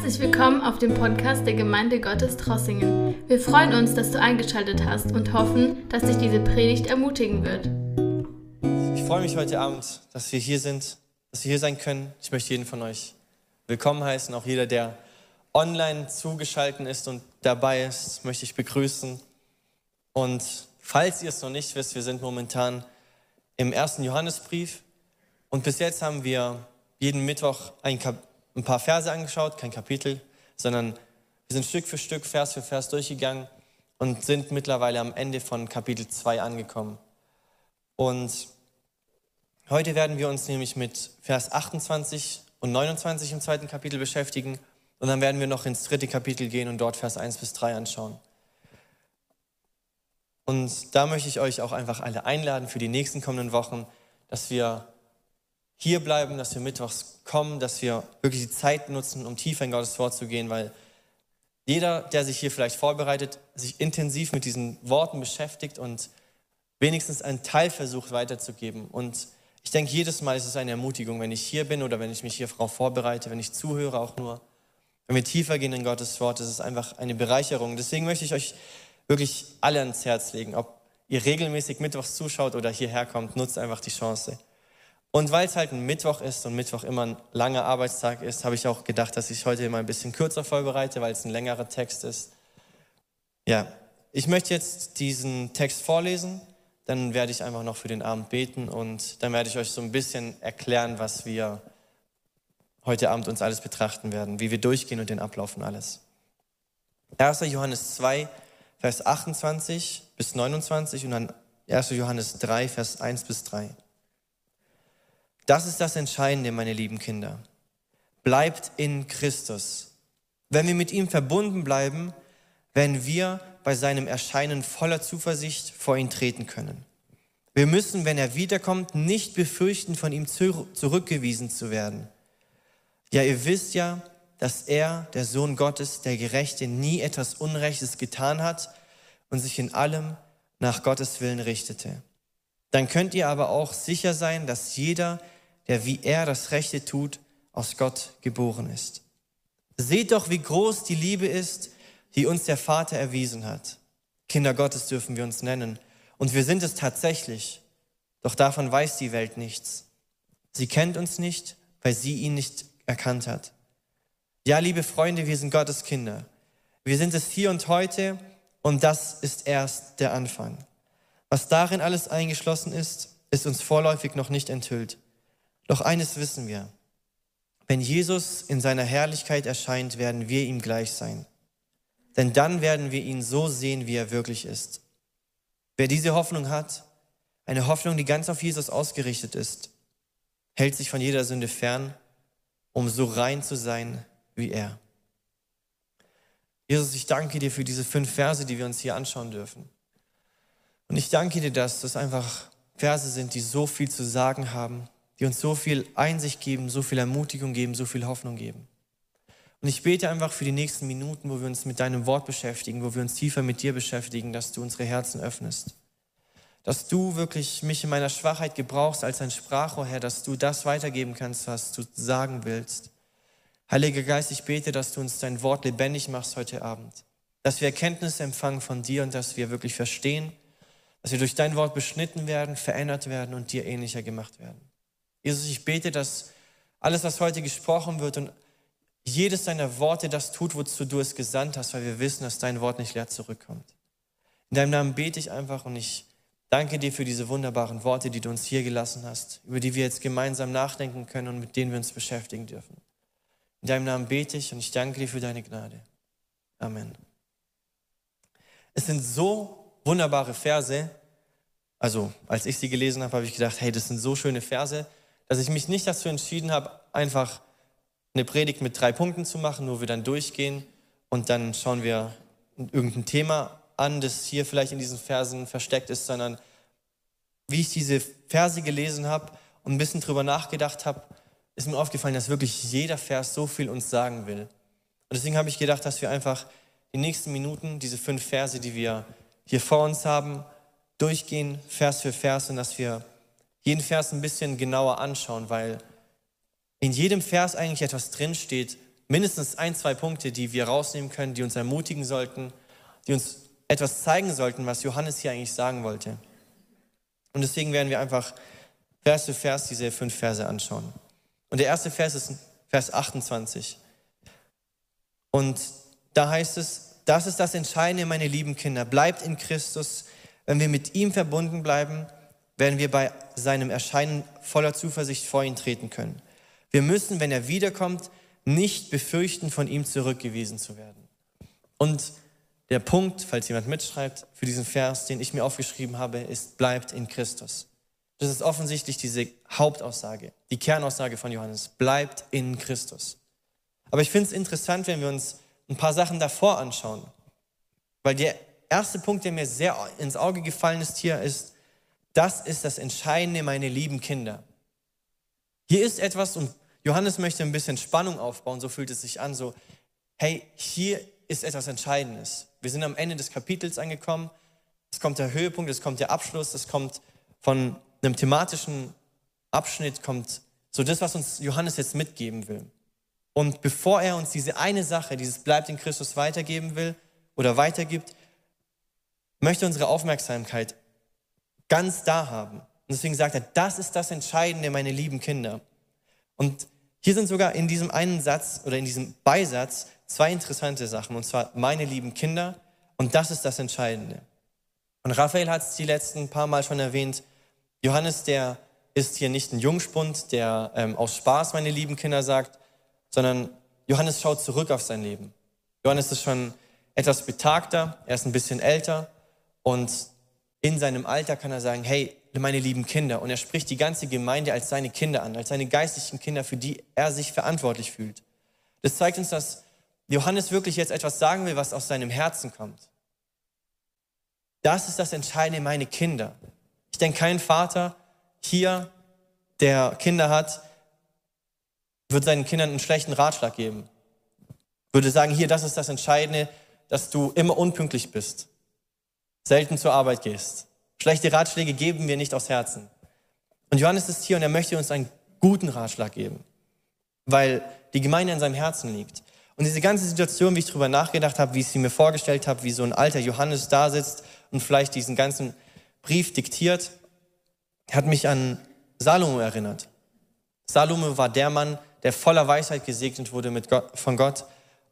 Herzlich willkommen auf dem Podcast der Gemeinde Gottes Trossingen. Wir freuen uns, dass du eingeschaltet hast und hoffen, dass dich diese Predigt ermutigen wird. Ich freue mich heute Abend, dass wir hier sind, dass wir hier sein können. Ich möchte jeden von euch willkommen heißen, auch jeder, der online zugeschaltet ist und dabei ist, möchte ich begrüßen. Und falls ihr es noch nicht wisst, wir sind momentan im ersten Johannesbrief und bis jetzt haben wir jeden Mittwoch ein, ein paar Verse angeschaut, kein Kapitel, sondern wir sind Stück für Stück, Vers für Vers durchgegangen und sind mittlerweile am Ende von Kapitel 2 angekommen. Und heute werden wir uns nämlich mit Vers 28 und 29 im zweiten Kapitel beschäftigen und dann werden wir noch ins dritte Kapitel gehen und dort Vers 1 bis 3 anschauen. Und da möchte ich euch auch einfach alle einladen für die nächsten kommenden Wochen, dass wir hier bleiben, dass wir mittwochs kommen, dass wir wirklich die Zeit nutzen, um tiefer in Gottes Wort zu gehen, weil jeder, der sich hier vielleicht vorbereitet, sich intensiv mit diesen Worten beschäftigt und wenigstens einen Teil versucht weiterzugeben. Und ich denke, jedes Mal ist es eine Ermutigung, wenn ich hier bin oder wenn ich mich hier darauf vorbereite, wenn ich zuhöre auch nur. Wenn wir tiefer gehen in Gottes Wort, ist es einfach eine Bereicherung. Deswegen möchte ich euch wirklich alle ans Herz legen, ob ihr regelmäßig mittwochs zuschaut oder hierher kommt, nutzt einfach die Chance. Und weil es halt ein Mittwoch ist und Mittwoch immer ein langer Arbeitstag ist, habe ich auch gedacht, dass ich heute immer ein bisschen kürzer vorbereite, weil es ein längerer Text ist. Ja, ich möchte jetzt diesen Text vorlesen, dann werde ich einfach noch für den Abend beten und dann werde ich euch so ein bisschen erklären, was wir heute Abend uns alles betrachten werden, wie wir durchgehen und den Ablauf und alles. 1. Johannes 2, Vers 28 bis 29 und dann 1. Johannes 3, Vers 1 bis 3. Das ist das Entscheidende, meine lieben Kinder. Bleibt in Christus. Wenn wir mit ihm verbunden bleiben, werden wir bei seinem Erscheinen voller Zuversicht vor ihn treten können. Wir müssen, wenn er wiederkommt, nicht befürchten, von ihm zurückgewiesen zu werden. Ja, ihr wisst ja, dass er, der Sohn Gottes, der Gerechte, nie etwas Unrechtes getan hat und sich in allem nach Gottes Willen richtete. Dann könnt ihr aber auch sicher sein, dass jeder, der wie er das Rechte tut, aus Gott geboren ist. Seht doch, wie groß die Liebe ist, die uns der Vater erwiesen hat. Kinder Gottes dürfen wir uns nennen. Und wir sind es tatsächlich. Doch davon weiß die Welt nichts. Sie kennt uns nicht, weil sie ihn nicht erkannt hat. Ja, liebe Freunde, wir sind Gottes Kinder. Wir sind es hier und heute und das ist erst der Anfang. Was darin alles eingeschlossen ist, ist uns vorläufig noch nicht enthüllt. Doch eines wissen wir. Wenn Jesus in seiner Herrlichkeit erscheint, werden wir ihm gleich sein. Denn dann werden wir ihn so sehen, wie er wirklich ist. Wer diese Hoffnung hat, eine Hoffnung, die ganz auf Jesus ausgerichtet ist, hält sich von jeder Sünde fern, um so rein zu sein wie er. Jesus, ich danke dir für diese fünf Verse, die wir uns hier anschauen dürfen. Und ich danke dir, dass das einfach Verse sind, die so viel zu sagen haben, die uns so viel Einsicht geben, so viel Ermutigung geben, so viel Hoffnung geben. Und ich bete einfach für die nächsten Minuten, wo wir uns mit deinem Wort beschäftigen, wo wir uns tiefer mit dir beschäftigen, dass du unsere Herzen öffnest. Dass du wirklich mich in meiner Schwachheit gebrauchst als ein Sprachrohr, Herr, dass du das weitergeben kannst, was du sagen willst. Heiliger Geist, ich bete, dass du uns dein Wort lebendig machst heute Abend. Dass wir Erkenntnis empfangen von dir und dass wir wirklich verstehen, dass wir durch dein Wort beschnitten werden, verändert werden und dir ähnlicher gemacht werden. Jesus, ich bete, dass alles, was heute gesprochen wird und jedes deiner Worte das tut, wozu du es gesandt hast, weil wir wissen, dass dein Wort nicht leer zurückkommt. In deinem Namen bete ich einfach und ich danke dir für diese wunderbaren Worte, die du uns hier gelassen hast, über die wir jetzt gemeinsam nachdenken können und mit denen wir uns beschäftigen dürfen. In deinem Namen bete ich und ich danke dir für deine Gnade. Amen. Es sind so wunderbare Verse. Also, als ich sie gelesen habe, habe ich gedacht, hey, das sind so schöne Verse dass ich mich nicht dazu entschieden habe, einfach eine Predigt mit drei Punkten zu machen, wo wir dann durchgehen und dann schauen wir irgendein Thema an, das hier vielleicht in diesen Versen versteckt ist, sondern wie ich diese Verse gelesen habe und ein bisschen drüber nachgedacht habe, ist mir aufgefallen, dass wirklich jeder Vers so viel uns sagen will. Und deswegen habe ich gedacht, dass wir einfach die nächsten Minuten, diese fünf Verse, die wir hier vor uns haben, durchgehen, Vers für Vers, und dass wir jeden Vers ein bisschen genauer anschauen, weil in jedem Vers eigentlich etwas drinsteht, mindestens ein, zwei Punkte, die wir rausnehmen können, die uns ermutigen sollten, die uns etwas zeigen sollten, was Johannes hier eigentlich sagen wollte. Und deswegen werden wir einfach Vers für Vers diese fünf Verse anschauen. Und der erste Vers ist Vers 28. Und da heißt es, das ist das Entscheidende, meine lieben Kinder. Bleibt in Christus. Wenn wir mit ihm verbunden bleiben, werden wir bei seinem Erscheinen voller Zuversicht vor ihn treten können. Wir müssen, wenn er wiederkommt, nicht befürchten, von ihm zurückgewiesen zu werden. Und der Punkt, falls jemand mitschreibt, für diesen Vers, den ich mir aufgeschrieben habe, ist, bleibt in Christus. Das ist offensichtlich diese Hauptaussage, die Kernaussage von Johannes, bleibt in Christus. Aber ich finde es interessant, wenn wir uns ein paar Sachen davor anschauen. Weil der erste Punkt, der mir sehr ins Auge gefallen ist hier, ist, das ist das Entscheidende, meine lieben Kinder. Hier ist etwas, und Johannes möchte ein bisschen Spannung aufbauen, so fühlt es sich an, so, hey, hier ist etwas Entscheidendes. Wir sind am Ende des Kapitels angekommen. Es kommt der Höhepunkt, es kommt der Abschluss, es kommt von einem thematischen Abschnitt, kommt so das, was uns Johannes jetzt mitgeben will. Und bevor er uns diese eine Sache, dieses bleibt in Christus weitergeben will oder weitergibt, möchte unsere Aufmerksamkeit ganz da haben. Und deswegen sagt er, das ist das Entscheidende, meine lieben Kinder. Und hier sind sogar in diesem einen Satz oder in diesem Beisatz zwei interessante Sachen. Und zwar meine lieben Kinder und das ist das Entscheidende. Und Raphael hat es die letzten paar Mal schon erwähnt. Johannes, der ist hier nicht ein Jungspund, der ähm, aus Spaß meine lieben Kinder sagt, sondern Johannes schaut zurück auf sein Leben. Johannes ist schon etwas betagter, er ist ein bisschen älter und in seinem Alter kann er sagen, hey, meine lieben Kinder. Und er spricht die ganze Gemeinde als seine Kinder an, als seine geistlichen Kinder, für die er sich verantwortlich fühlt. Das zeigt uns, dass Johannes wirklich jetzt etwas sagen will, was aus seinem Herzen kommt. Das ist das Entscheidende, meine Kinder. Ich denke, kein Vater hier, der Kinder hat, würde seinen Kindern einen schlechten Ratschlag geben. Würde sagen, hier, das ist das Entscheidende, dass du immer unpünktlich bist, selten zur Arbeit gehst. Schlechte Ratschläge geben wir nicht aus Herzen. Und Johannes ist hier und er möchte uns einen guten Ratschlag geben, weil die Gemeinde in seinem Herzen liegt. Und diese ganze Situation, wie ich darüber nachgedacht habe, wie ich sie mir vorgestellt habe, wie so ein alter Johannes da sitzt und vielleicht diesen ganzen Brief diktiert, hat mich an Salomo erinnert. Salomo war der Mann, der voller Weisheit gesegnet wurde Gott, von Gott.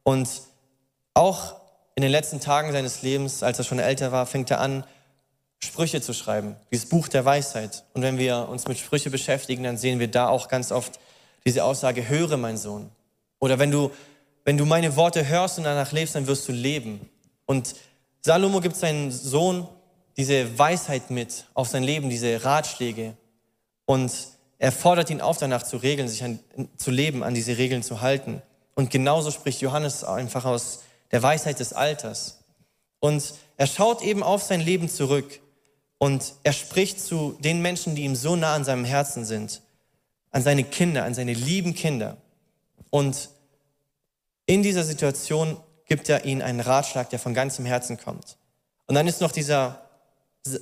Und auch in den letzten Tagen seines Lebens, als er schon älter war, fängt er an, Sprüche zu schreiben, dieses Buch der Weisheit. Und wenn wir uns mit Sprüche beschäftigen, dann sehen wir da auch ganz oft diese Aussage, höre mein Sohn. Oder wenn du, wenn du meine Worte hörst und danach lebst, dann wirst du leben. Und Salomo gibt seinen Sohn diese Weisheit mit auf sein Leben, diese Ratschläge. Und er fordert ihn auf, danach zu regeln, sich an, zu leben, an diese Regeln zu halten. Und genauso spricht Johannes einfach aus der Weisheit des Alters. Und er schaut eben auf sein Leben zurück und er spricht zu den Menschen, die ihm so nah an seinem Herzen sind, an seine Kinder, an seine lieben Kinder. Und in dieser Situation gibt er ihnen einen Ratschlag, der von ganzem Herzen kommt. Und dann ist noch dieser,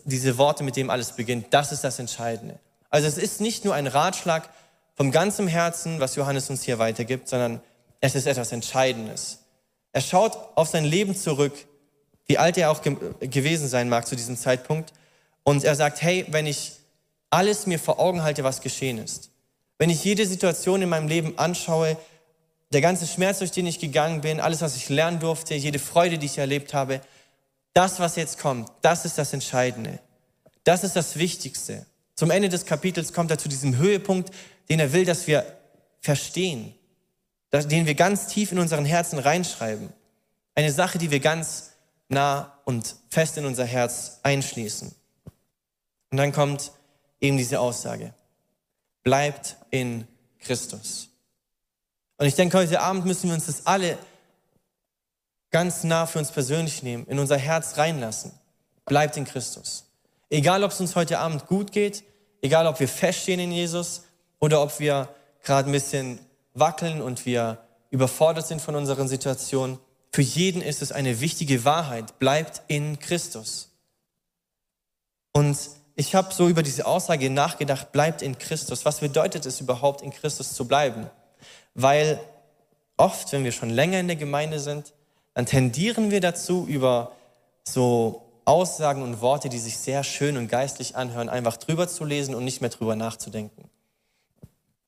diese Worte, mit dem alles beginnt. Das ist das Entscheidende. Also es ist nicht nur ein Ratschlag vom ganzem Herzen, was Johannes uns hier weitergibt, sondern es ist etwas Entscheidendes. Er schaut auf sein Leben zurück, wie alt er auch ge gewesen sein mag zu diesem Zeitpunkt, und er sagt, hey, wenn ich alles mir vor Augen halte, was geschehen ist, wenn ich jede Situation in meinem Leben anschaue, der ganze Schmerz, durch den ich gegangen bin, alles, was ich lernen durfte, jede Freude, die ich erlebt habe, das, was jetzt kommt, das ist das Entscheidende. Das ist das Wichtigste. Zum Ende des Kapitels kommt er zu diesem Höhepunkt, den er will, dass wir verstehen, den wir ganz tief in unseren Herzen reinschreiben. Eine Sache, die wir ganz nah und fest in unser Herz einschließen. Und dann kommt eben diese Aussage. Bleibt in Christus. Und ich denke, heute Abend müssen wir uns das alle ganz nah für uns persönlich nehmen, in unser Herz reinlassen. Bleibt in Christus. Egal, ob es uns heute Abend gut geht, egal, ob wir feststehen in Jesus oder ob wir gerade ein bisschen wackeln und wir überfordert sind von unseren Situationen, für jeden ist es eine wichtige Wahrheit. Bleibt in Christus. Und ich habe so über diese Aussage nachgedacht, bleibt in Christus. Was bedeutet es überhaupt, in Christus zu bleiben? Weil oft, wenn wir schon länger in der Gemeinde sind, dann tendieren wir dazu, über so Aussagen und Worte, die sich sehr schön und geistlich anhören, einfach drüber zu lesen und nicht mehr drüber nachzudenken.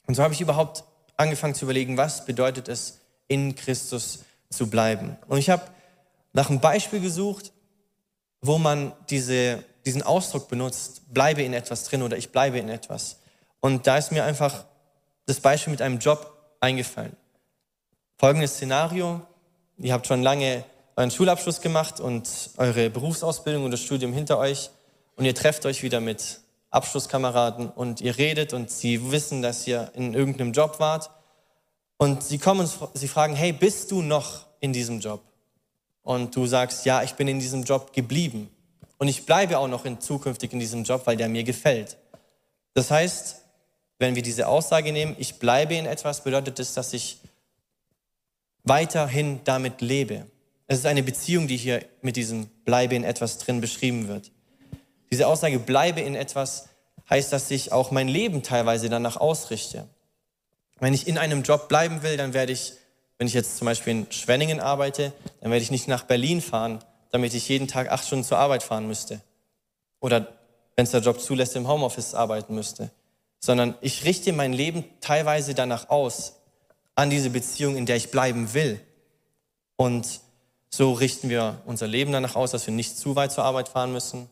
Und so habe ich überhaupt angefangen zu überlegen, was bedeutet es, in Christus zu bleiben. Und ich habe nach einem Beispiel gesucht, wo man diese, diesen Ausdruck benutzt, bleibe in etwas drin oder ich bleibe in etwas. Und da ist mir einfach das Beispiel mit einem Job eingefallen. Folgendes Szenario, ihr habt schon lange euren Schulabschluss gemacht und eure Berufsausbildung und das Studium hinter euch und ihr trefft euch wieder mit Abschlusskameraden und ihr redet und sie wissen, dass ihr in irgendeinem Job wart und sie kommen und sie fragen, hey, bist du noch in diesem Job? Und du sagst, ja, ich bin in diesem Job geblieben und ich bleibe auch noch in zukünftig in diesem Job, weil der mir gefällt. Das heißt, wenn wir diese Aussage nehmen, ich bleibe in etwas, bedeutet es, dass ich weiterhin damit lebe. Es ist eine Beziehung, die hier mit diesem Bleibe in etwas drin beschrieben wird. Diese Aussage Bleibe in etwas heißt, dass ich auch mein Leben teilweise danach ausrichte. Wenn ich in einem Job bleiben will, dann werde ich, wenn ich jetzt zum Beispiel in Schwenningen arbeite, dann werde ich nicht nach Berlin fahren, damit ich jeden Tag acht Stunden zur Arbeit fahren müsste. Oder wenn es der Job zulässt, im Homeoffice arbeiten müsste sondern ich richte mein Leben teilweise danach aus, an diese Beziehung, in der ich bleiben will. Und so richten wir unser Leben danach aus, dass wir nicht zu weit zur Arbeit fahren müssen.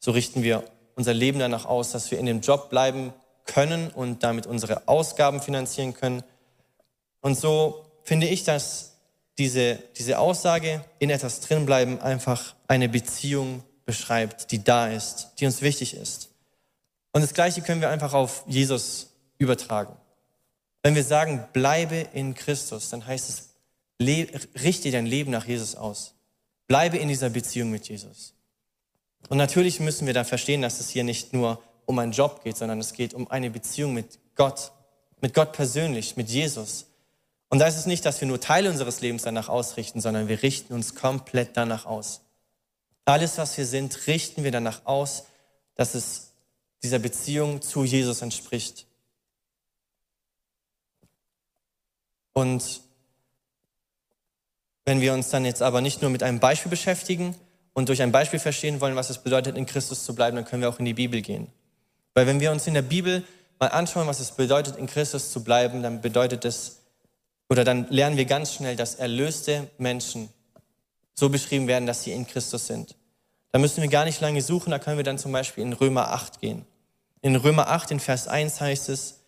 So richten wir unser Leben danach aus, dass wir in dem Job bleiben können und damit unsere Ausgaben finanzieren können. Und so finde ich, dass diese, diese Aussage in etwas drinbleiben einfach eine Beziehung beschreibt, die da ist, die uns wichtig ist. Und das Gleiche können wir einfach auf Jesus übertragen. Wenn wir sagen, bleibe in Christus, dann heißt es, richte dein Leben nach Jesus aus. Bleibe in dieser Beziehung mit Jesus. Und natürlich müssen wir da verstehen, dass es hier nicht nur um einen Job geht, sondern es geht um eine Beziehung mit Gott, mit Gott persönlich, mit Jesus. Und da ist es nicht, dass wir nur Teile unseres Lebens danach ausrichten, sondern wir richten uns komplett danach aus. Alles, was wir sind, richten wir danach aus, dass es dieser Beziehung zu Jesus entspricht. Und wenn wir uns dann jetzt aber nicht nur mit einem Beispiel beschäftigen und durch ein Beispiel verstehen wollen, was es bedeutet, in Christus zu bleiben, dann können wir auch in die Bibel gehen. Weil wenn wir uns in der Bibel mal anschauen, was es bedeutet, in Christus zu bleiben, dann bedeutet es, oder dann lernen wir ganz schnell, dass erlöste Menschen so beschrieben werden, dass sie in Christus sind. Da müssen wir gar nicht lange suchen, da können wir dann zum Beispiel in Römer 8 gehen. In Römer 8, in Vers 1 heißt es,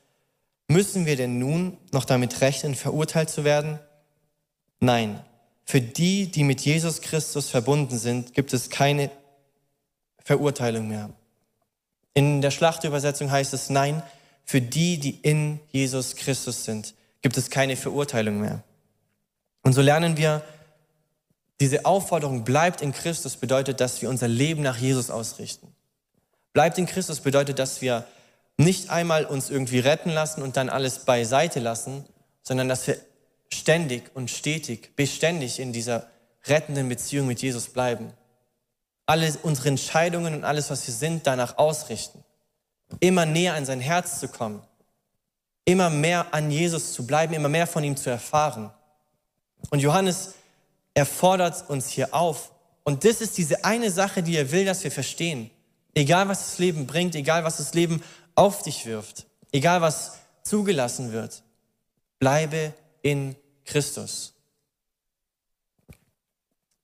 müssen wir denn nun noch damit rechnen, verurteilt zu werden? Nein, für die, die mit Jesus Christus verbunden sind, gibt es keine Verurteilung mehr. In der Schlachtübersetzung heißt es, nein, für die, die in Jesus Christus sind, gibt es keine Verurteilung mehr. Und so lernen wir, diese Aufforderung bleibt in Christus bedeutet, dass wir unser Leben nach Jesus ausrichten. Bleibt in Christus bedeutet, dass wir nicht einmal uns irgendwie retten lassen und dann alles beiseite lassen, sondern dass wir ständig und stetig, beständig in dieser rettenden Beziehung mit Jesus bleiben. Alle unsere Entscheidungen und alles, was wir sind, danach ausrichten. Immer näher an sein Herz zu kommen. Immer mehr an Jesus zu bleiben, immer mehr von ihm zu erfahren. Und Johannes, er fordert uns hier auf. Und das ist diese eine Sache, die er will, dass wir verstehen. Egal was das Leben bringt, egal was das Leben auf dich wirft, egal was zugelassen wird, bleibe in Christus.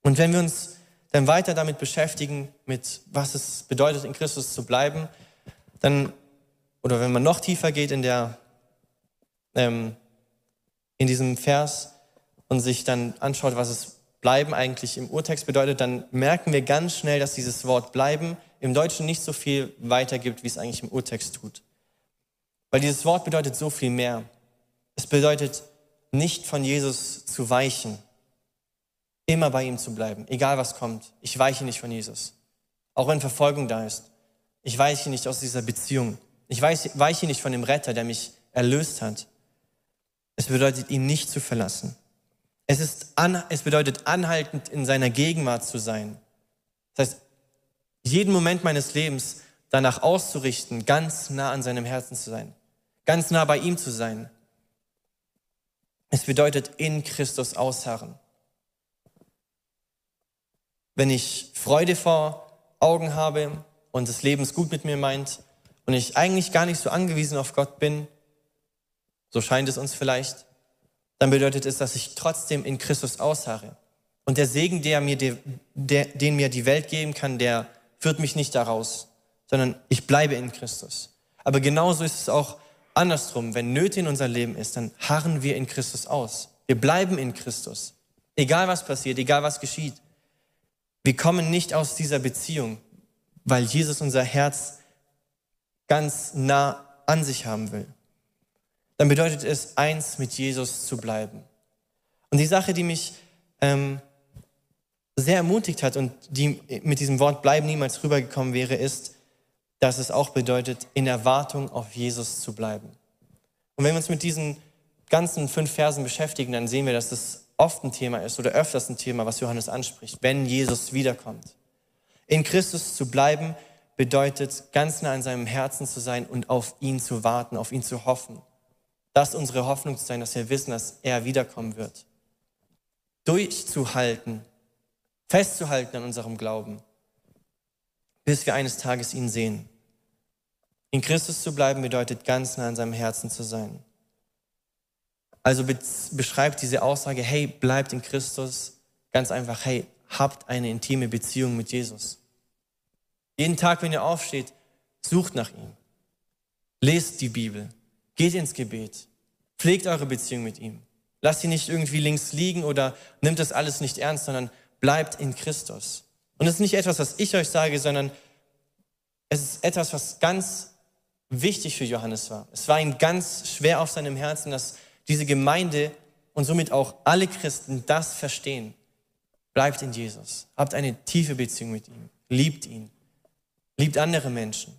Und wenn wir uns dann weiter damit beschäftigen, mit was es bedeutet, in Christus zu bleiben, dann, oder wenn man noch tiefer geht in der, ähm, in diesem Vers und sich dann anschaut, was es bleiben eigentlich im Urtext bedeutet, dann merken wir ganz schnell, dass dieses Wort bleiben im Deutschen nicht so viel weitergibt, wie es eigentlich im Urtext tut. Weil dieses Wort bedeutet so viel mehr. Es bedeutet nicht von Jesus zu weichen, immer bei ihm zu bleiben, egal was kommt. Ich weiche nicht von Jesus. Auch wenn Verfolgung da ist. Ich weiche nicht aus dieser Beziehung. Ich weiche nicht von dem Retter, der mich erlöst hat. Es bedeutet, ihn nicht zu verlassen. Es, ist an, es bedeutet, anhaltend in seiner Gegenwart zu sein. Das heißt, jeden Moment meines Lebens danach auszurichten, ganz nah an seinem Herzen zu sein, ganz nah bei ihm zu sein. Es bedeutet in Christus ausharren. Wenn ich Freude vor Augen habe und das Leben es gut mit mir meint und ich eigentlich gar nicht so angewiesen auf Gott bin, so scheint es uns vielleicht, dann bedeutet es, dass ich trotzdem in Christus ausharre. Und der Segen, der mir der, den mir die Welt geben kann, der führt mich nicht daraus, sondern ich bleibe in Christus. Aber genauso ist es auch andersrum. Wenn Nöte in unser Leben ist, dann harren wir in Christus aus. Wir bleiben in Christus. Egal was passiert, egal was geschieht. Wir kommen nicht aus dieser Beziehung, weil Jesus unser Herz ganz nah an sich haben will dann bedeutet es, eins mit Jesus zu bleiben. Und die Sache, die mich ähm, sehr ermutigt hat und die mit diesem Wort bleiben niemals rübergekommen wäre, ist, dass es auch bedeutet, in Erwartung auf Jesus zu bleiben. Und wenn wir uns mit diesen ganzen fünf Versen beschäftigen, dann sehen wir, dass das oft ein Thema ist oder öfters ein Thema, was Johannes anspricht, wenn Jesus wiederkommt. In Christus zu bleiben bedeutet, ganz nah an seinem Herzen zu sein und auf ihn zu warten, auf ihn zu hoffen. Das unsere Hoffnung zu sein, dass wir wissen, dass er wiederkommen wird. Durchzuhalten, festzuhalten an unserem Glauben, bis wir eines Tages ihn sehen. In Christus zu bleiben bedeutet ganz nah an seinem Herzen zu sein. Also beschreibt diese Aussage, hey, bleibt in Christus, ganz einfach, hey, habt eine intime Beziehung mit Jesus. Jeden Tag, wenn ihr aufsteht, sucht nach ihm. Lest die Bibel. Geht ins Gebet. Pflegt eure Beziehung mit ihm. Lasst sie nicht irgendwie links liegen oder nimmt das alles nicht ernst, sondern bleibt in Christus. Und es ist nicht etwas, was ich euch sage, sondern es ist etwas, was ganz wichtig für Johannes war. Es war ihm ganz schwer auf seinem Herzen, dass diese Gemeinde und somit auch alle Christen das verstehen. Bleibt in Jesus. Habt eine tiefe Beziehung mit ihm. Liebt ihn. Liebt andere Menschen.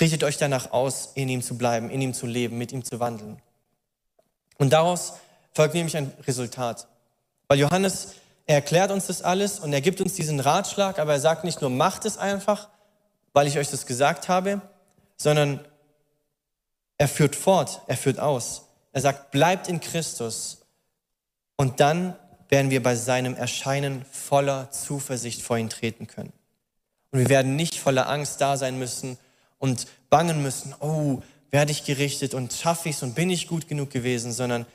Richtet euch danach aus, in ihm zu bleiben, in ihm zu leben, mit ihm zu wandeln. Und daraus folgt nämlich ein Resultat. Weil Johannes, er erklärt uns das alles und er gibt uns diesen Ratschlag, aber er sagt nicht nur, macht es einfach, weil ich euch das gesagt habe, sondern er führt fort, er führt aus. Er sagt, bleibt in Christus und dann werden wir bei seinem Erscheinen voller Zuversicht vor ihn treten können. Und wir werden nicht voller Angst da sein müssen und bangen müssen, oh, werde ich gerichtet und schaffe ich es und bin ich gut genug gewesen, sondern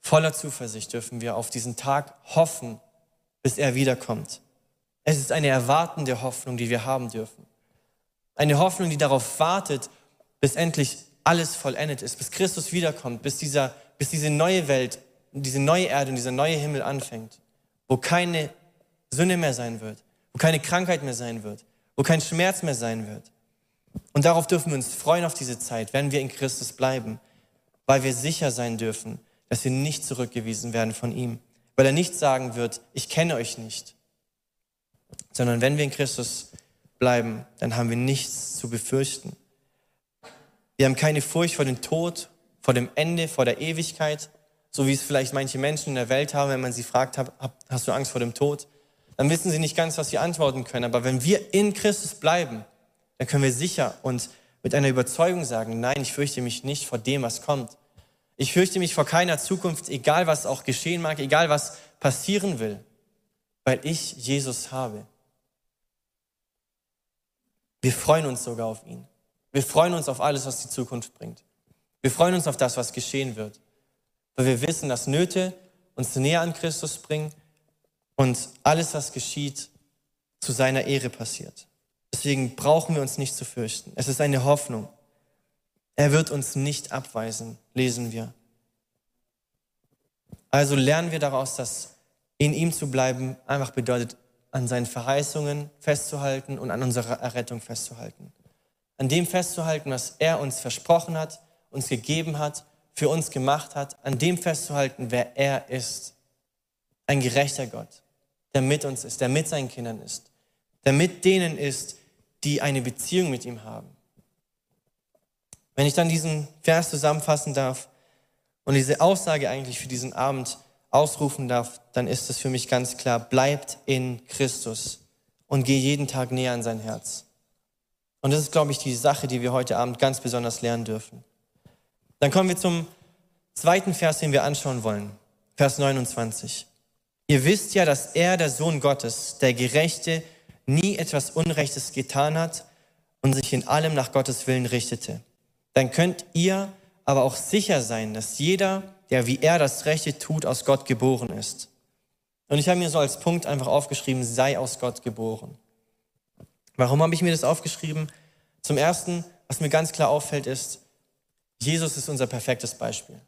voller Zuversicht dürfen wir auf diesen Tag hoffen, bis er wiederkommt. Es ist eine erwartende Hoffnung, die wir haben dürfen. Eine Hoffnung, die darauf wartet, bis endlich alles vollendet ist, bis Christus wiederkommt, bis, dieser, bis diese neue Welt, diese neue Erde und dieser neue Himmel anfängt, wo keine Sünde mehr sein wird, wo keine Krankheit mehr sein wird, wo kein Schmerz mehr sein wird. Und darauf dürfen wir uns freuen auf diese Zeit, wenn wir in Christus bleiben, weil wir sicher sein dürfen, dass wir nicht zurückgewiesen werden von ihm, weil er nicht sagen wird, ich kenne euch nicht, sondern wenn wir in Christus bleiben, dann haben wir nichts zu befürchten. Wir haben keine Furcht vor dem Tod, vor dem Ende, vor der Ewigkeit, so wie es vielleicht manche Menschen in der Welt haben, wenn man sie fragt, hast du Angst vor dem Tod? Dann wissen sie nicht ganz, was sie antworten können. Aber wenn wir in Christus bleiben, dann können wir sicher und mit einer Überzeugung sagen, nein, ich fürchte mich nicht vor dem, was kommt. Ich fürchte mich vor keiner Zukunft, egal was auch geschehen mag, egal was passieren will, weil ich Jesus habe. Wir freuen uns sogar auf ihn. Wir freuen uns auf alles, was die Zukunft bringt. Wir freuen uns auf das, was geschehen wird, weil wir wissen, dass Nöte uns näher an Christus bringen und alles, was geschieht, zu seiner Ehre passiert. Deswegen brauchen wir uns nicht zu fürchten. Es ist eine Hoffnung. Er wird uns nicht abweisen, lesen wir. Also lernen wir daraus, dass in ihm zu bleiben einfach bedeutet, an seinen Verheißungen festzuhalten und an unserer Errettung festzuhalten. An dem festzuhalten, was er uns versprochen hat, uns gegeben hat, für uns gemacht hat, an dem festzuhalten, wer er ist. Ein gerechter Gott, der mit uns ist, der mit seinen Kindern ist, der mit denen ist, die eine Beziehung mit ihm haben. Wenn ich dann diesen Vers zusammenfassen darf und diese Aussage eigentlich für diesen Abend ausrufen darf, dann ist es für mich ganz klar, bleibt in Christus und geh jeden Tag näher an sein Herz. Und das ist, glaube ich, die Sache, die wir heute Abend ganz besonders lernen dürfen. Dann kommen wir zum zweiten Vers, den wir anschauen wollen, Vers 29. Ihr wisst ja, dass er, der Sohn Gottes, der Gerechte, nie etwas Unrechtes getan hat und sich in allem nach Gottes Willen richtete. Dann könnt ihr aber auch sicher sein, dass jeder, der wie er das Rechte tut, aus Gott geboren ist. Und ich habe mir so als Punkt einfach aufgeschrieben, sei aus Gott geboren. Warum habe ich mir das aufgeschrieben? Zum Ersten, was mir ganz klar auffällt, ist, Jesus ist unser perfektes Beispiel.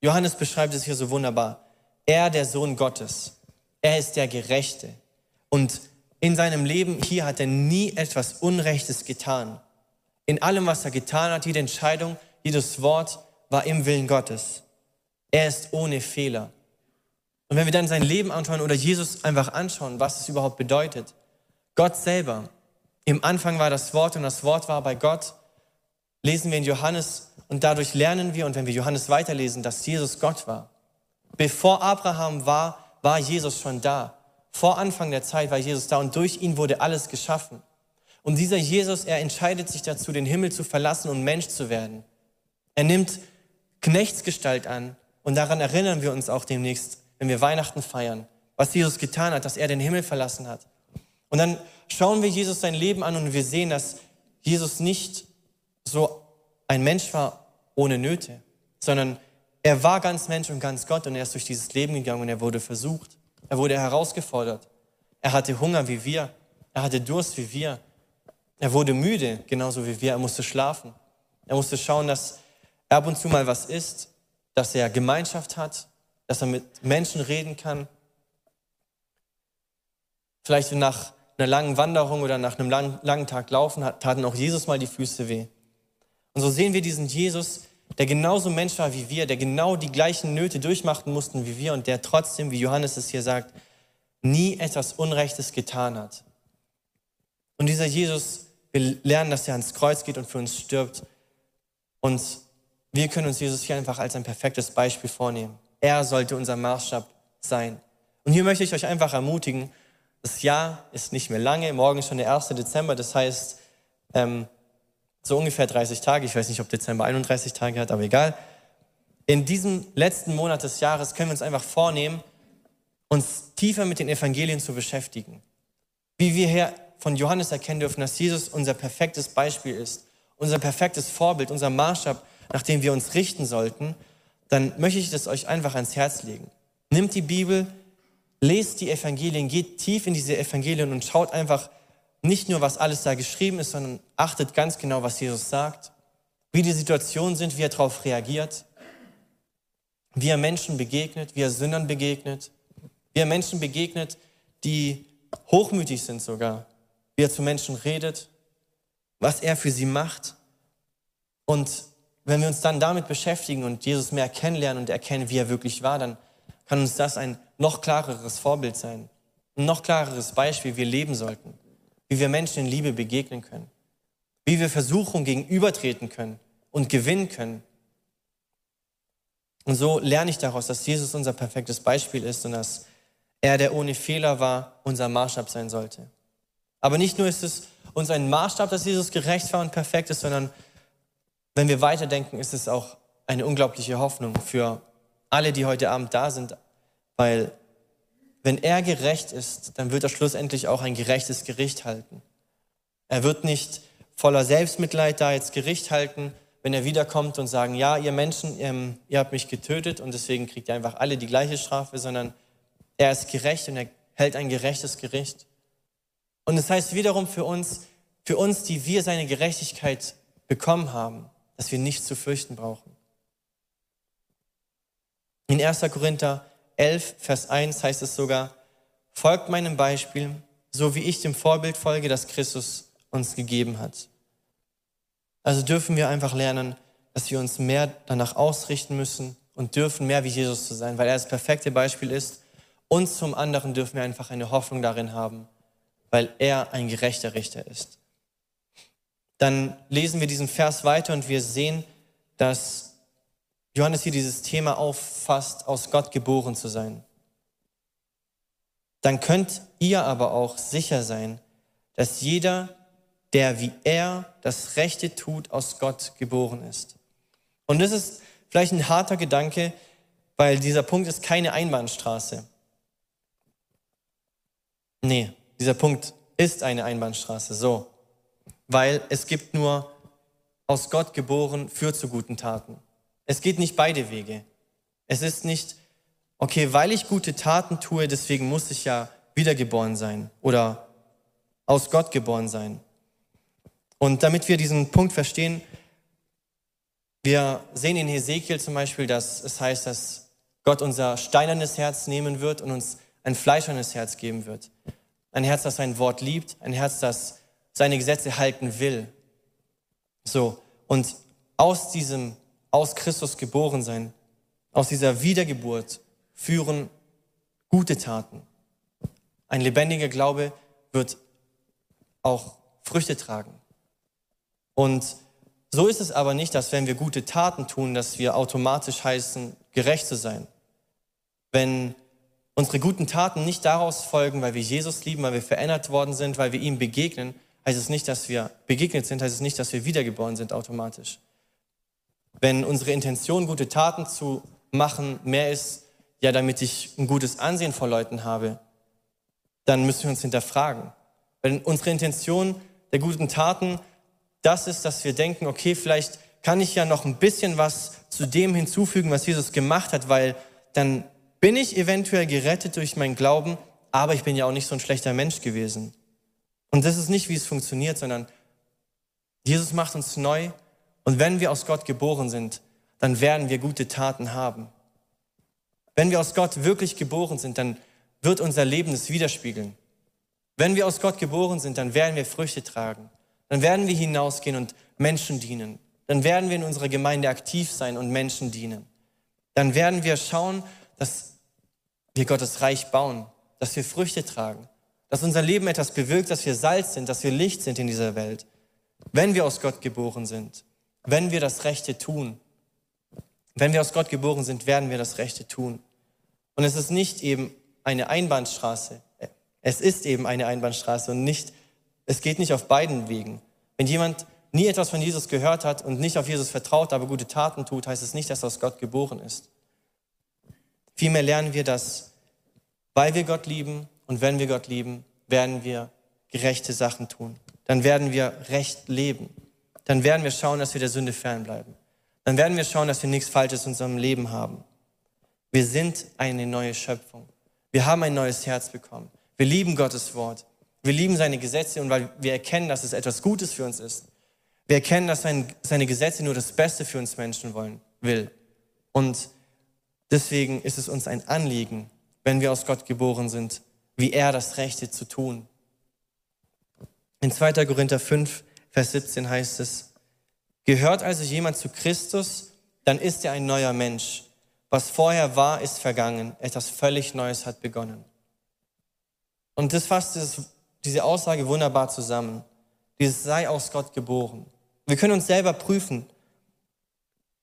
Johannes beschreibt es hier so wunderbar. Er, der Sohn Gottes, er ist der Gerechte. Und in seinem Leben hier hat er nie etwas Unrechtes getan. In allem, was er getan hat, jede Entscheidung, jedes Wort war im Willen Gottes. Er ist ohne Fehler. Und wenn wir dann sein Leben anschauen oder Jesus einfach anschauen, was es überhaupt bedeutet, Gott selber, im Anfang war das Wort und das Wort war bei Gott, lesen wir in Johannes und dadurch lernen wir, und wenn wir Johannes weiterlesen, dass Jesus Gott war. Bevor Abraham war, war Jesus schon da. Vor Anfang der Zeit war Jesus da und durch ihn wurde alles geschaffen. Und dieser Jesus, er entscheidet sich dazu, den Himmel zu verlassen und Mensch zu werden. Er nimmt Knechtsgestalt an und daran erinnern wir uns auch demnächst, wenn wir Weihnachten feiern, was Jesus getan hat, dass er den Himmel verlassen hat. Und dann schauen wir Jesus sein Leben an und wir sehen, dass Jesus nicht so ein Mensch war ohne Nöte, sondern er war ganz Mensch und ganz Gott und er ist durch dieses Leben gegangen und er wurde versucht. Er wurde herausgefordert. Er hatte Hunger wie wir. Er hatte Durst wie wir. Er wurde müde, genauso wie wir. Er musste schlafen. Er musste schauen, dass er ab und zu mal was isst, dass er Gemeinschaft hat, dass er mit Menschen reden kann. Vielleicht nach einer langen Wanderung oder nach einem langen, langen Tag Laufen taten auch Jesus mal die Füße weh. Und so sehen wir diesen Jesus, der genauso Mensch war wie wir, der genau die gleichen Nöte durchmachen mussten wie wir und der trotzdem, wie Johannes es hier sagt, nie etwas Unrechtes getan hat. Und dieser Jesus, wir lernen, dass er ans Kreuz geht und für uns stirbt. Und wir können uns Jesus hier einfach als ein perfektes Beispiel vornehmen. Er sollte unser Maßstab sein. Und hier möchte ich euch einfach ermutigen, das Jahr ist nicht mehr lange, morgen ist schon der 1. Dezember, das heißt, ähm, so ungefähr 30 Tage. Ich weiß nicht, ob Dezember 31 Tage hat, aber egal. In diesem letzten Monat des Jahres können wir uns einfach vornehmen, uns tiefer mit den Evangelien zu beschäftigen. Wie wir hier von Johannes erkennen dürfen, dass Jesus unser perfektes Beispiel ist, unser perfektes Vorbild, unser Maßstab, nach dem wir uns richten sollten, dann möchte ich das euch einfach ans Herz legen. Nimmt die Bibel, lest die Evangelien, geht tief in diese Evangelien und schaut einfach, nicht nur, was alles da geschrieben ist, sondern achtet ganz genau, was Jesus sagt, wie die Situationen sind, wie er darauf reagiert, wie er Menschen begegnet, wie er Sündern begegnet, wie er Menschen begegnet, die hochmütig sind sogar, wie er zu Menschen redet, was er für sie macht. Und wenn wir uns dann damit beschäftigen und Jesus mehr kennenlernen und erkennen, wie er wirklich war, dann kann uns das ein noch klareres Vorbild sein, ein noch klareres Beispiel, wie wir leben sollten wie wir Menschen in Liebe begegnen können, wie wir Versuchung gegenübertreten können und gewinnen können. Und so lerne ich daraus, dass Jesus unser perfektes Beispiel ist und dass er, der ohne Fehler war, unser Maßstab sein sollte. Aber nicht nur ist es uns ein Maßstab, dass Jesus gerecht war und perfekt ist, sondern wenn wir weiterdenken, ist es auch eine unglaubliche Hoffnung für alle, die heute Abend da sind, weil wenn er gerecht ist, dann wird er schlussendlich auch ein gerechtes Gericht halten. Er wird nicht voller Selbstmitleid da jetzt Gericht halten, wenn er wiederkommt und sagen, ja, ihr Menschen, ähm, ihr habt mich getötet und deswegen kriegt ihr einfach alle die gleiche Strafe, sondern er ist gerecht und er hält ein gerechtes Gericht. Und das heißt wiederum für uns, für uns, die wir seine Gerechtigkeit bekommen haben, dass wir nichts zu fürchten brauchen. In 1. Korinther 11, Vers 1 heißt es sogar, folgt meinem Beispiel, so wie ich dem Vorbild folge, das Christus uns gegeben hat. Also dürfen wir einfach lernen, dass wir uns mehr danach ausrichten müssen und dürfen mehr wie Jesus zu sein, weil er das perfekte Beispiel ist. Und zum anderen dürfen wir einfach eine Hoffnung darin haben, weil er ein gerechter Richter ist. Dann lesen wir diesen Vers weiter und wir sehen, dass Johannes hier dieses Thema auffasst, aus Gott geboren zu sein. Dann könnt ihr aber auch sicher sein, dass jeder, der wie er das Rechte tut, aus Gott geboren ist. Und das ist vielleicht ein harter Gedanke, weil dieser Punkt ist keine Einbahnstraße. Nee, dieser Punkt ist eine Einbahnstraße, so. Weil es gibt nur aus Gott geboren führt zu guten Taten. Es geht nicht beide Wege. Es ist nicht, okay, weil ich gute Taten tue, deswegen muss ich ja wiedergeboren sein oder aus Gott geboren sein. Und damit wir diesen Punkt verstehen, wir sehen in Hesekiel zum Beispiel, dass es heißt, dass Gott unser steinernes Herz nehmen wird und uns ein fleischernes Herz geben wird. Ein Herz, das sein Wort liebt, ein Herz, das seine Gesetze halten will. So, und aus diesem, aus Christus geboren sein, aus dieser Wiedergeburt führen gute Taten. Ein lebendiger Glaube wird auch Früchte tragen. Und so ist es aber nicht, dass wenn wir gute Taten tun, dass wir automatisch heißen, gerecht zu sein. Wenn unsere guten Taten nicht daraus folgen, weil wir Jesus lieben, weil wir verändert worden sind, weil wir ihm begegnen, heißt es nicht, dass wir begegnet sind, heißt es nicht, dass wir wiedergeboren sind automatisch. Wenn unsere Intention, gute Taten zu machen, mehr ist, ja, damit ich ein gutes Ansehen vor Leuten habe, dann müssen wir uns hinterfragen. Wenn unsere Intention der guten Taten das ist, dass wir denken, okay, vielleicht kann ich ja noch ein bisschen was zu dem hinzufügen, was Jesus gemacht hat, weil dann bin ich eventuell gerettet durch meinen Glauben, aber ich bin ja auch nicht so ein schlechter Mensch gewesen. Und das ist nicht, wie es funktioniert, sondern Jesus macht uns neu und wenn wir aus Gott geboren sind, dann werden wir gute Taten haben. Wenn wir aus Gott wirklich geboren sind, dann wird unser Leben es widerspiegeln. Wenn wir aus Gott geboren sind, dann werden wir Früchte tragen. Dann werden wir hinausgehen und Menschen dienen. Dann werden wir in unserer Gemeinde aktiv sein und Menschen dienen. Dann werden wir schauen, dass wir Gottes Reich bauen, dass wir Früchte tragen, dass unser Leben etwas bewirkt, dass wir Salz sind, dass wir Licht sind in dieser Welt. Wenn wir aus Gott geboren sind, wenn wir das Rechte tun, wenn wir aus Gott geboren sind, werden wir das Rechte tun. Und es ist nicht eben eine Einbahnstraße. Es ist eben eine Einbahnstraße und nicht, es geht nicht auf beiden Wegen. Wenn jemand nie etwas von Jesus gehört hat und nicht auf Jesus vertraut, aber gute Taten tut, heißt es nicht, dass er aus Gott geboren ist. Vielmehr lernen wir, dass, weil wir Gott lieben und wenn wir Gott lieben, werden wir gerechte Sachen tun. Dann werden wir recht leben. Dann werden wir schauen, dass wir der Sünde fernbleiben. Dann werden wir schauen, dass wir nichts Falsches in unserem Leben haben. Wir sind eine neue Schöpfung. Wir haben ein neues Herz bekommen. Wir lieben Gottes Wort. Wir lieben seine Gesetze und weil wir erkennen, dass es etwas Gutes für uns ist. Wir erkennen, dass seine Gesetze nur das Beste für uns Menschen wollen, will. Und deswegen ist es uns ein Anliegen, wenn wir aus Gott geboren sind, wie er das Rechte zu tun. In 2. Korinther 5, Vers 17 heißt es, gehört also jemand zu Christus, dann ist er ein neuer Mensch. Was vorher war, ist vergangen. Etwas völlig Neues hat begonnen. Und das fasst diese Aussage wunderbar zusammen. Dieses sei aus Gott geboren. Wir können uns selber prüfen.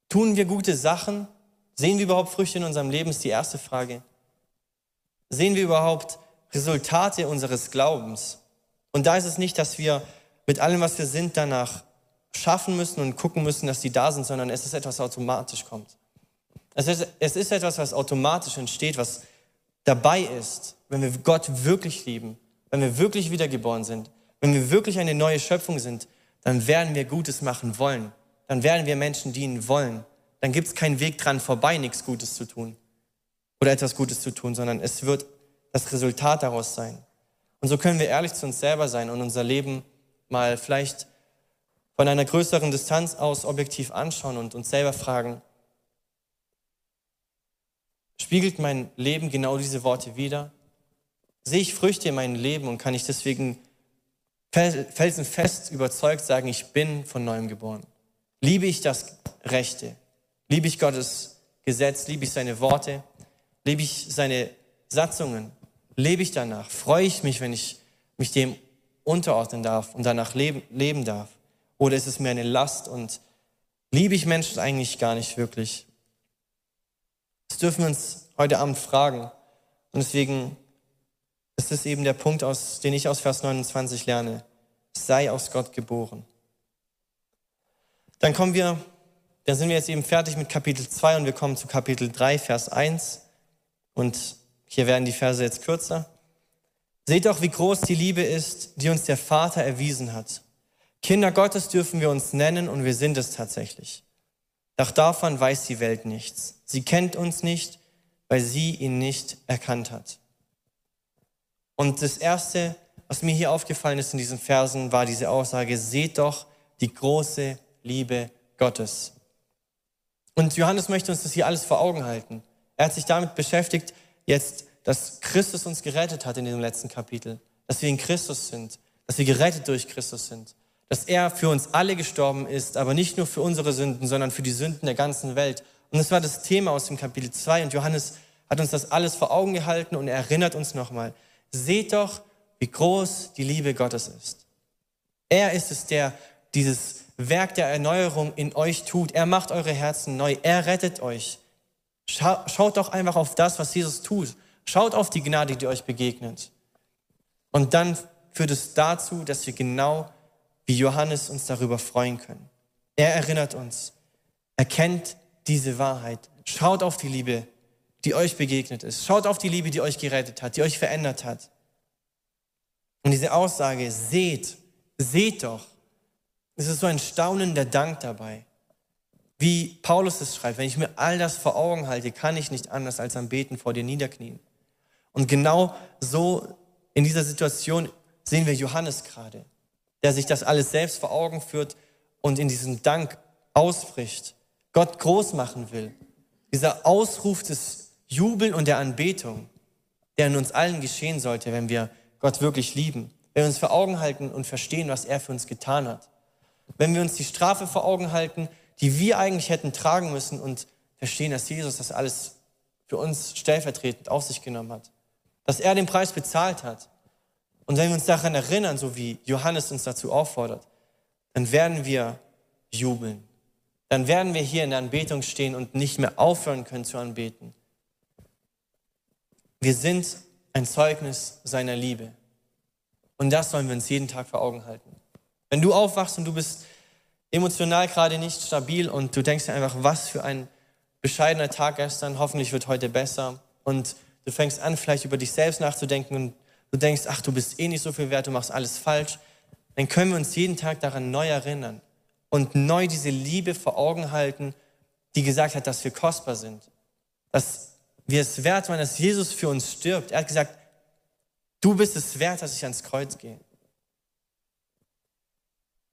Tun wir gute Sachen? Sehen wir überhaupt Früchte in unserem Leben, ist die erste Frage. Sehen wir überhaupt Resultate unseres Glaubens? Und da ist es nicht, dass wir mit allem, was wir sind, danach schaffen müssen und gucken müssen, dass die da sind, sondern es ist etwas, was automatisch kommt. Es ist, es ist etwas, was automatisch entsteht, was dabei ist, wenn wir Gott wirklich lieben, wenn wir wirklich wiedergeboren sind, wenn wir wirklich eine neue Schöpfung sind, dann werden wir Gutes machen wollen. Dann werden wir Menschen dienen wollen. Dann gibt es keinen Weg dran vorbei, nichts Gutes zu tun oder etwas Gutes zu tun, sondern es wird das Resultat daraus sein. Und so können wir ehrlich zu uns selber sein und unser Leben mal vielleicht von einer größeren Distanz aus objektiv anschauen und uns selber fragen, Spiegelt mein Leben genau diese Worte wider? Sehe ich Früchte in meinem Leben und kann ich deswegen felsenfest überzeugt sagen, ich bin von neuem geboren? Liebe ich das Rechte? Liebe ich Gottes Gesetz? Liebe ich seine Worte? Liebe ich seine Satzungen? Lebe ich danach? Freue ich mich, wenn ich mich dem unterordnen darf und danach leben, leben darf? Oder ist es mir eine Last und liebe ich Menschen eigentlich gar nicht wirklich? Das dürfen wir uns heute Abend fragen. Und deswegen ist es eben der Punkt, aus, den ich aus Vers 29 lerne. Sei aus Gott geboren. Dann kommen wir dann sind wir jetzt eben fertig mit Kapitel 2 und wir kommen zu Kapitel 3, Vers 1. Und hier werden die Verse jetzt kürzer. Seht doch, wie groß die Liebe ist, die uns der Vater erwiesen hat. Kinder Gottes dürfen wir uns nennen und wir sind es tatsächlich. Doch davon weiß die Welt nichts. Sie kennt uns nicht, weil sie ihn nicht erkannt hat. Und das Erste, was mir hier aufgefallen ist in diesen Versen, war diese Aussage, seht doch die große Liebe Gottes. Und Johannes möchte uns das hier alles vor Augen halten. Er hat sich damit beschäftigt, jetzt, dass Christus uns gerettet hat in diesem letzten Kapitel, dass wir in Christus sind, dass wir gerettet durch Christus sind, dass er für uns alle gestorben ist, aber nicht nur für unsere Sünden, sondern für die Sünden der ganzen Welt. Und das war das Thema aus dem Kapitel 2 und Johannes hat uns das alles vor Augen gehalten und er erinnert uns nochmal, seht doch, wie groß die Liebe Gottes ist. Er ist es, der dieses Werk der Erneuerung in euch tut. Er macht eure Herzen neu. Er rettet euch. Schaut doch einfach auf das, was Jesus tut. Schaut auf die Gnade, die euch begegnet. Und dann führt es dazu, dass wir genau wie Johannes uns darüber freuen können. Er erinnert uns. Erkennt diese Wahrheit. Schaut auf die Liebe, die euch begegnet ist. Schaut auf die Liebe, die euch gerettet hat, die euch verändert hat. Und diese Aussage, seht, seht doch, es ist so ein staunender Dank dabei. Wie Paulus es schreibt, wenn ich mir all das vor Augen halte, kann ich nicht anders als am Beten vor dir niederknien. Und genau so in dieser Situation sehen wir Johannes gerade, der sich das alles selbst vor Augen führt und in diesem Dank ausbricht, Gott groß machen will. Dieser Ausruf des Jubel und der Anbetung, der in uns allen geschehen sollte, wenn wir Gott wirklich lieben, wenn wir uns vor Augen halten und verstehen, was er für uns getan hat. Wenn wir uns die Strafe vor Augen halten, die wir eigentlich hätten tragen müssen und verstehen, dass Jesus das alles für uns stellvertretend auf sich genommen hat. Dass er den Preis bezahlt hat. Und wenn wir uns daran erinnern, so wie Johannes uns dazu auffordert, dann werden wir jubeln. Dann werden wir hier in der Anbetung stehen und nicht mehr aufhören können zu anbeten. Wir sind ein Zeugnis seiner Liebe. Und das sollen wir uns jeden Tag vor Augen halten. Wenn du aufwachst und du bist emotional gerade nicht stabil und du denkst dir einfach, was für ein bescheidener Tag gestern, hoffentlich wird heute besser. Und du fängst an, vielleicht über dich selbst nachzudenken und du denkst, ach, du bist eh nicht so viel wert, du machst alles falsch. Dann können wir uns jeden Tag daran neu erinnern und neu diese Liebe vor Augen halten, die gesagt hat, dass wir kostbar sind. Dass wir es wert waren, dass Jesus für uns stirbt. Er hat gesagt, du bist es wert, dass ich ans Kreuz gehe.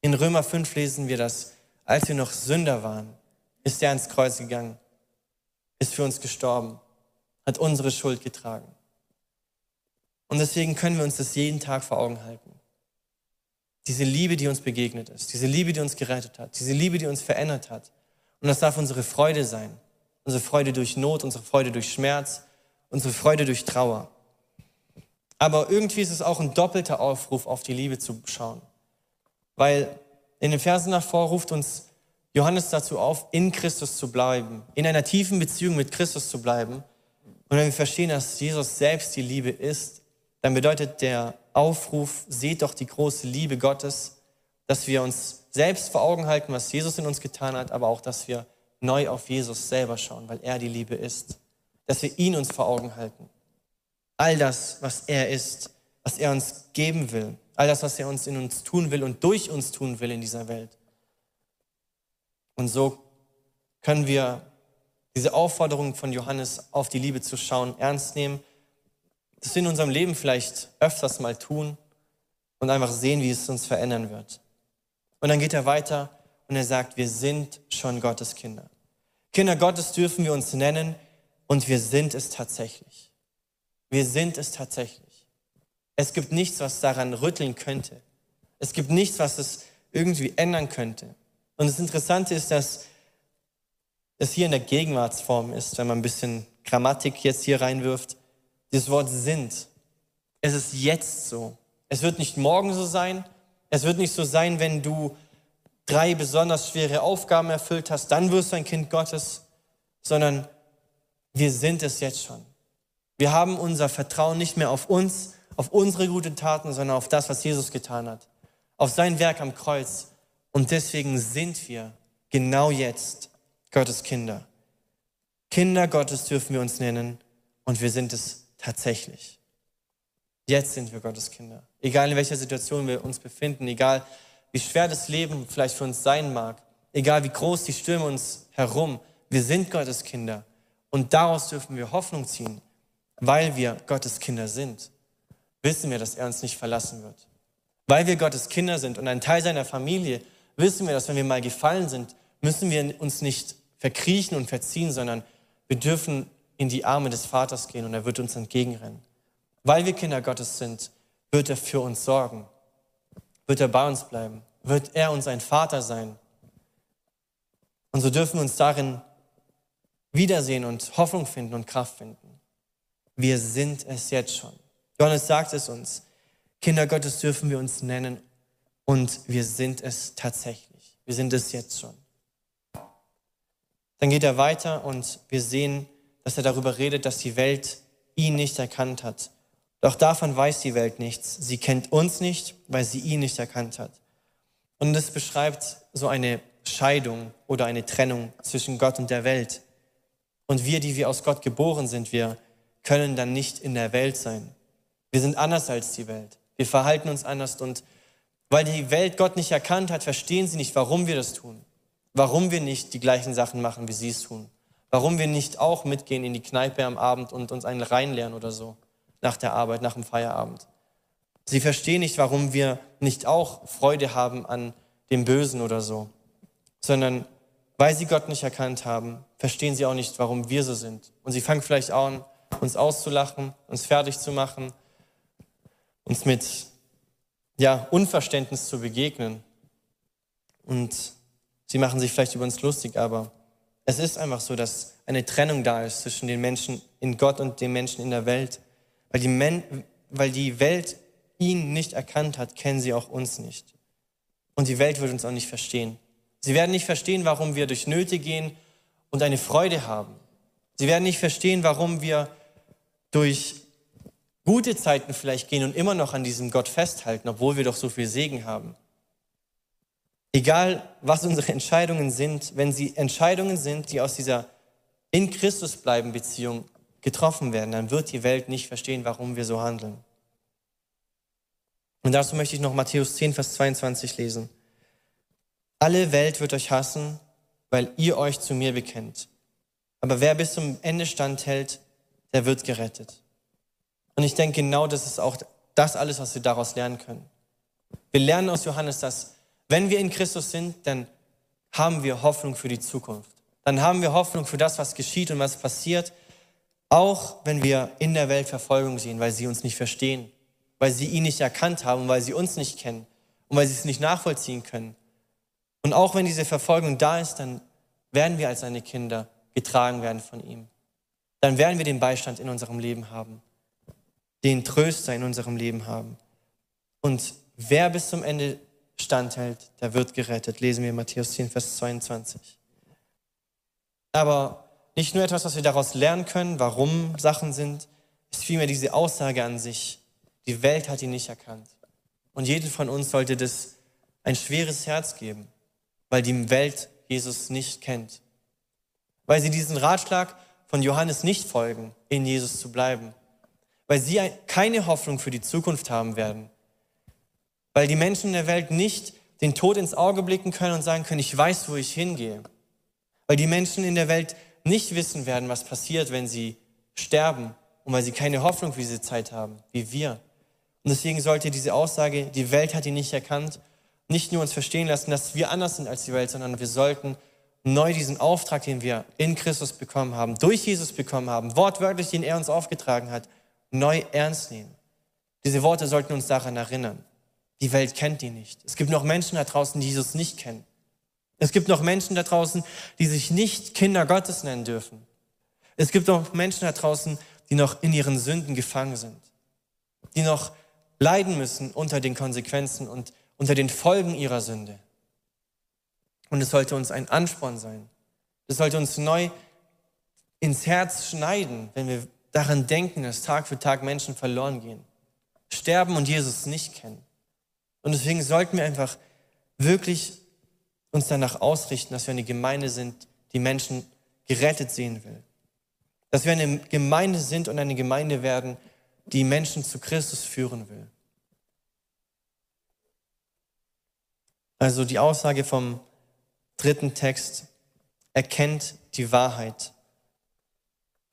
In Römer 5 lesen wir das, als wir noch Sünder waren, ist er ans Kreuz gegangen, ist für uns gestorben, hat unsere Schuld getragen. Und deswegen können wir uns das jeden Tag vor Augen halten. Diese Liebe, die uns begegnet ist, diese Liebe, die uns gerettet hat, diese Liebe, die uns verändert hat. Und das darf unsere Freude sein. Unsere Freude durch Not, unsere Freude durch Schmerz, unsere Freude durch Trauer. Aber irgendwie ist es auch ein doppelter Aufruf, auf die Liebe zu schauen. Weil in den Versen davor ruft uns Johannes dazu auf, in Christus zu bleiben, in einer tiefen Beziehung mit Christus zu bleiben. Und wenn wir verstehen, dass Jesus selbst die Liebe ist, dann bedeutet der Aufruf, seht doch die große Liebe Gottes, dass wir uns selbst vor Augen halten, was Jesus in uns getan hat, aber auch, dass wir neu auf Jesus selber schauen, weil er die Liebe ist. Dass wir ihn uns vor Augen halten. All das, was er ist, was er uns geben will, All das, was er uns in uns tun will und durch uns tun will in dieser Welt. Und so können wir diese Aufforderung von Johannes auf die Liebe zu schauen ernst nehmen, das in unserem Leben vielleicht öfters mal tun und einfach sehen, wie es uns verändern wird. Und dann geht er weiter und er sagt, wir sind schon Gottes Kinder. Kinder Gottes dürfen wir uns nennen und wir sind es tatsächlich. Wir sind es tatsächlich. Es gibt nichts, was daran rütteln könnte. Es gibt nichts, was es irgendwie ändern könnte. Und das Interessante ist, dass es hier in der Gegenwartsform ist, wenn man ein bisschen Grammatik jetzt hier reinwirft. Dieses Wort sind. Es ist jetzt so. Es wird nicht morgen so sein. Es wird nicht so sein, wenn du drei besonders schwere Aufgaben erfüllt hast, dann wirst du ein Kind Gottes, sondern wir sind es jetzt schon. Wir haben unser Vertrauen nicht mehr auf uns, auf unsere guten Taten, sondern auf das, was Jesus getan hat, auf sein Werk am Kreuz. Und deswegen sind wir genau jetzt Gottes Kinder. Kinder Gottes dürfen wir uns nennen und wir sind es tatsächlich. Jetzt sind wir Gottes Kinder. Egal in welcher Situation wir uns befinden, egal wie schwer das Leben vielleicht für uns sein mag, egal wie groß die Stürme uns herum, wir sind Gottes Kinder. Und daraus dürfen wir Hoffnung ziehen, weil wir Gottes Kinder sind. Wissen wir, dass er uns nicht verlassen wird. Weil wir Gottes Kinder sind und ein Teil seiner Familie, wissen wir, dass wenn wir mal gefallen sind, müssen wir uns nicht verkriechen und verziehen, sondern wir dürfen in die Arme des Vaters gehen und er wird uns entgegenrennen. Weil wir Kinder Gottes sind, wird er für uns sorgen, wird er bei uns bleiben, wird er uns ein Vater sein. Und so dürfen wir uns darin wiedersehen und Hoffnung finden und Kraft finden. Wir sind es jetzt schon. Johannes sagt es uns. Kinder Gottes dürfen wir uns nennen und wir sind es tatsächlich. Wir sind es jetzt schon. Dann geht er weiter und wir sehen, dass er darüber redet, dass die Welt ihn nicht erkannt hat. Doch davon weiß die Welt nichts. Sie kennt uns nicht, weil sie ihn nicht erkannt hat. Und es beschreibt so eine Scheidung oder eine Trennung zwischen Gott und der Welt. Und wir, die wir aus Gott geboren sind, wir können dann nicht in der Welt sein. Wir sind anders als die Welt. Wir verhalten uns anders und weil die Welt Gott nicht erkannt hat, verstehen sie nicht, warum wir das tun. Warum wir nicht die gleichen Sachen machen, wie sie es tun. Warum wir nicht auch mitgehen in die Kneipe am Abend und uns einen reinlernen oder so. Nach der Arbeit, nach dem Feierabend. Sie verstehen nicht, warum wir nicht auch Freude haben an dem Bösen oder so. Sondern weil sie Gott nicht erkannt haben, verstehen sie auch nicht, warum wir so sind. Und sie fangen vielleicht an, uns auszulachen, uns fertig zu machen, uns mit ja, Unverständnis zu begegnen. Und sie machen sich vielleicht über uns lustig, aber es ist einfach so, dass eine Trennung da ist zwischen den Menschen in Gott und den Menschen in der Welt. Weil die, Men weil die Welt ihn nicht erkannt hat, kennen sie auch uns nicht. Und die Welt wird uns auch nicht verstehen. Sie werden nicht verstehen, warum wir durch Nöte gehen und eine Freude haben. Sie werden nicht verstehen, warum wir durch gute Zeiten vielleicht gehen und immer noch an diesem Gott festhalten, obwohl wir doch so viel Segen haben. Egal, was unsere Entscheidungen sind, wenn sie Entscheidungen sind, die aus dieser in Christus bleiben Beziehung getroffen werden, dann wird die Welt nicht verstehen, warum wir so handeln. Und dazu möchte ich noch Matthäus 10, Vers 22 lesen. Alle Welt wird euch hassen, weil ihr euch zu mir bekennt. Aber wer bis zum Ende standhält, der wird gerettet. Und ich denke, genau das ist auch das alles, was wir daraus lernen können. Wir lernen aus Johannes, dass wenn wir in Christus sind, dann haben wir Hoffnung für die Zukunft. Dann haben wir Hoffnung für das, was geschieht und was passiert, auch wenn wir in der Welt Verfolgung sehen, weil sie uns nicht verstehen, weil sie ihn nicht erkannt haben, weil sie uns nicht kennen und weil sie es nicht nachvollziehen können. Und auch wenn diese Verfolgung da ist, dann werden wir als seine Kinder getragen werden von ihm. Dann werden wir den Beistand in unserem Leben haben den Tröster in unserem Leben haben. Und wer bis zum Ende standhält, der wird gerettet. Lesen wir Matthäus 10, Vers 22. Aber nicht nur etwas, was wir daraus lernen können, warum Sachen sind, ist vielmehr diese Aussage an sich. Die Welt hat ihn nicht erkannt. Und jedem von uns sollte das ein schweres Herz geben, weil die Welt Jesus nicht kennt. Weil sie diesen Ratschlag von Johannes nicht folgen, in Jesus zu bleiben weil sie keine Hoffnung für die Zukunft haben werden. Weil die Menschen in der Welt nicht den Tod ins Auge blicken können und sagen können, ich weiß, wo ich hingehe. Weil die Menschen in der Welt nicht wissen werden, was passiert, wenn sie sterben und weil sie keine Hoffnung für diese Zeit haben, wie wir. Und deswegen sollte diese Aussage, die Welt hat ihn nicht erkannt, nicht nur uns verstehen lassen, dass wir anders sind als die Welt, sondern wir sollten neu diesen Auftrag, den wir in Christus bekommen haben, durch Jesus bekommen haben, wortwörtlich, den er uns aufgetragen hat, neu ernst nehmen. Diese Worte sollten uns daran erinnern. Die Welt kennt die nicht. Es gibt noch Menschen da draußen, die Jesus nicht kennen. Es gibt noch Menschen da draußen, die sich nicht Kinder Gottes nennen dürfen. Es gibt noch Menschen da draußen, die noch in ihren Sünden gefangen sind. Die noch leiden müssen unter den Konsequenzen und unter den Folgen ihrer Sünde. Und es sollte uns ein Ansporn sein. Es sollte uns neu ins Herz schneiden, wenn wir daran denken, dass Tag für Tag Menschen verloren gehen, sterben und Jesus nicht kennen. Und deswegen sollten wir einfach wirklich uns danach ausrichten, dass wir eine Gemeinde sind, die Menschen gerettet sehen will. Dass wir eine Gemeinde sind und eine Gemeinde werden, die Menschen zu Christus führen will. Also die Aussage vom dritten Text, erkennt die Wahrheit.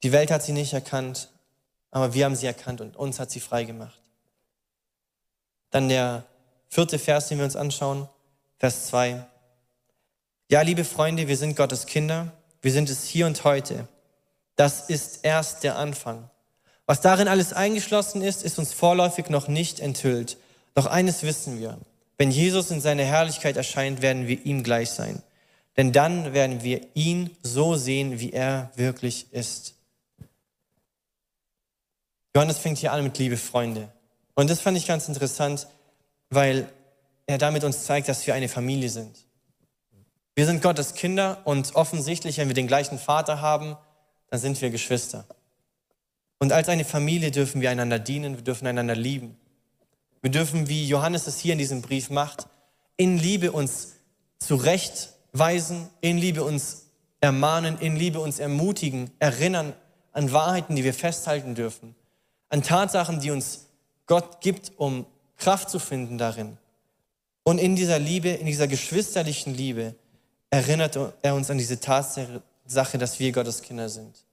Die Welt hat sie nicht erkannt, aber wir haben sie erkannt und uns hat sie frei gemacht. Dann der vierte Vers, den wir uns anschauen, Vers 2. Ja, liebe Freunde, wir sind Gottes Kinder, wir sind es hier und heute. Das ist erst der Anfang. Was darin alles eingeschlossen ist, ist uns vorläufig noch nicht enthüllt. Doch eines wissen wir. Wenn Jesus in seiner Herrlichkeit erscheint, werden wir ihm gleich sein. Denn dann werden wir ihn so sehen, wie er wirklich ist. Johannes fängt hier an mit Liebe Freunde. Und das fand ich ganz interessant, weil er damit uns zeigt, dass wir eine Familie sind. Wir sind Gottes Kinder und offensichtlich, wenn wir den gleichen Vater haben, dann sind wir Geschwister. Und als eine Familie dürfen wir einander dienen, wir dürfen einander lieben. Wir dürfen, wie Johannes es hier in diesem Brief macht, in Liebe uns zurechtweisen, in Liebe uns ermahnen, in Liebe uns ermutigen, erinnern an Wahrheiten, die wir festhalten dürfen, an Tatsachen, die uns Gott gibt, um Kraft zu finden darin. Und in dieser Liebe, in dieser geschwisterlichen Liebe, erinnert er uns an diese Tatsache, dass wir Gottes Kinder sind.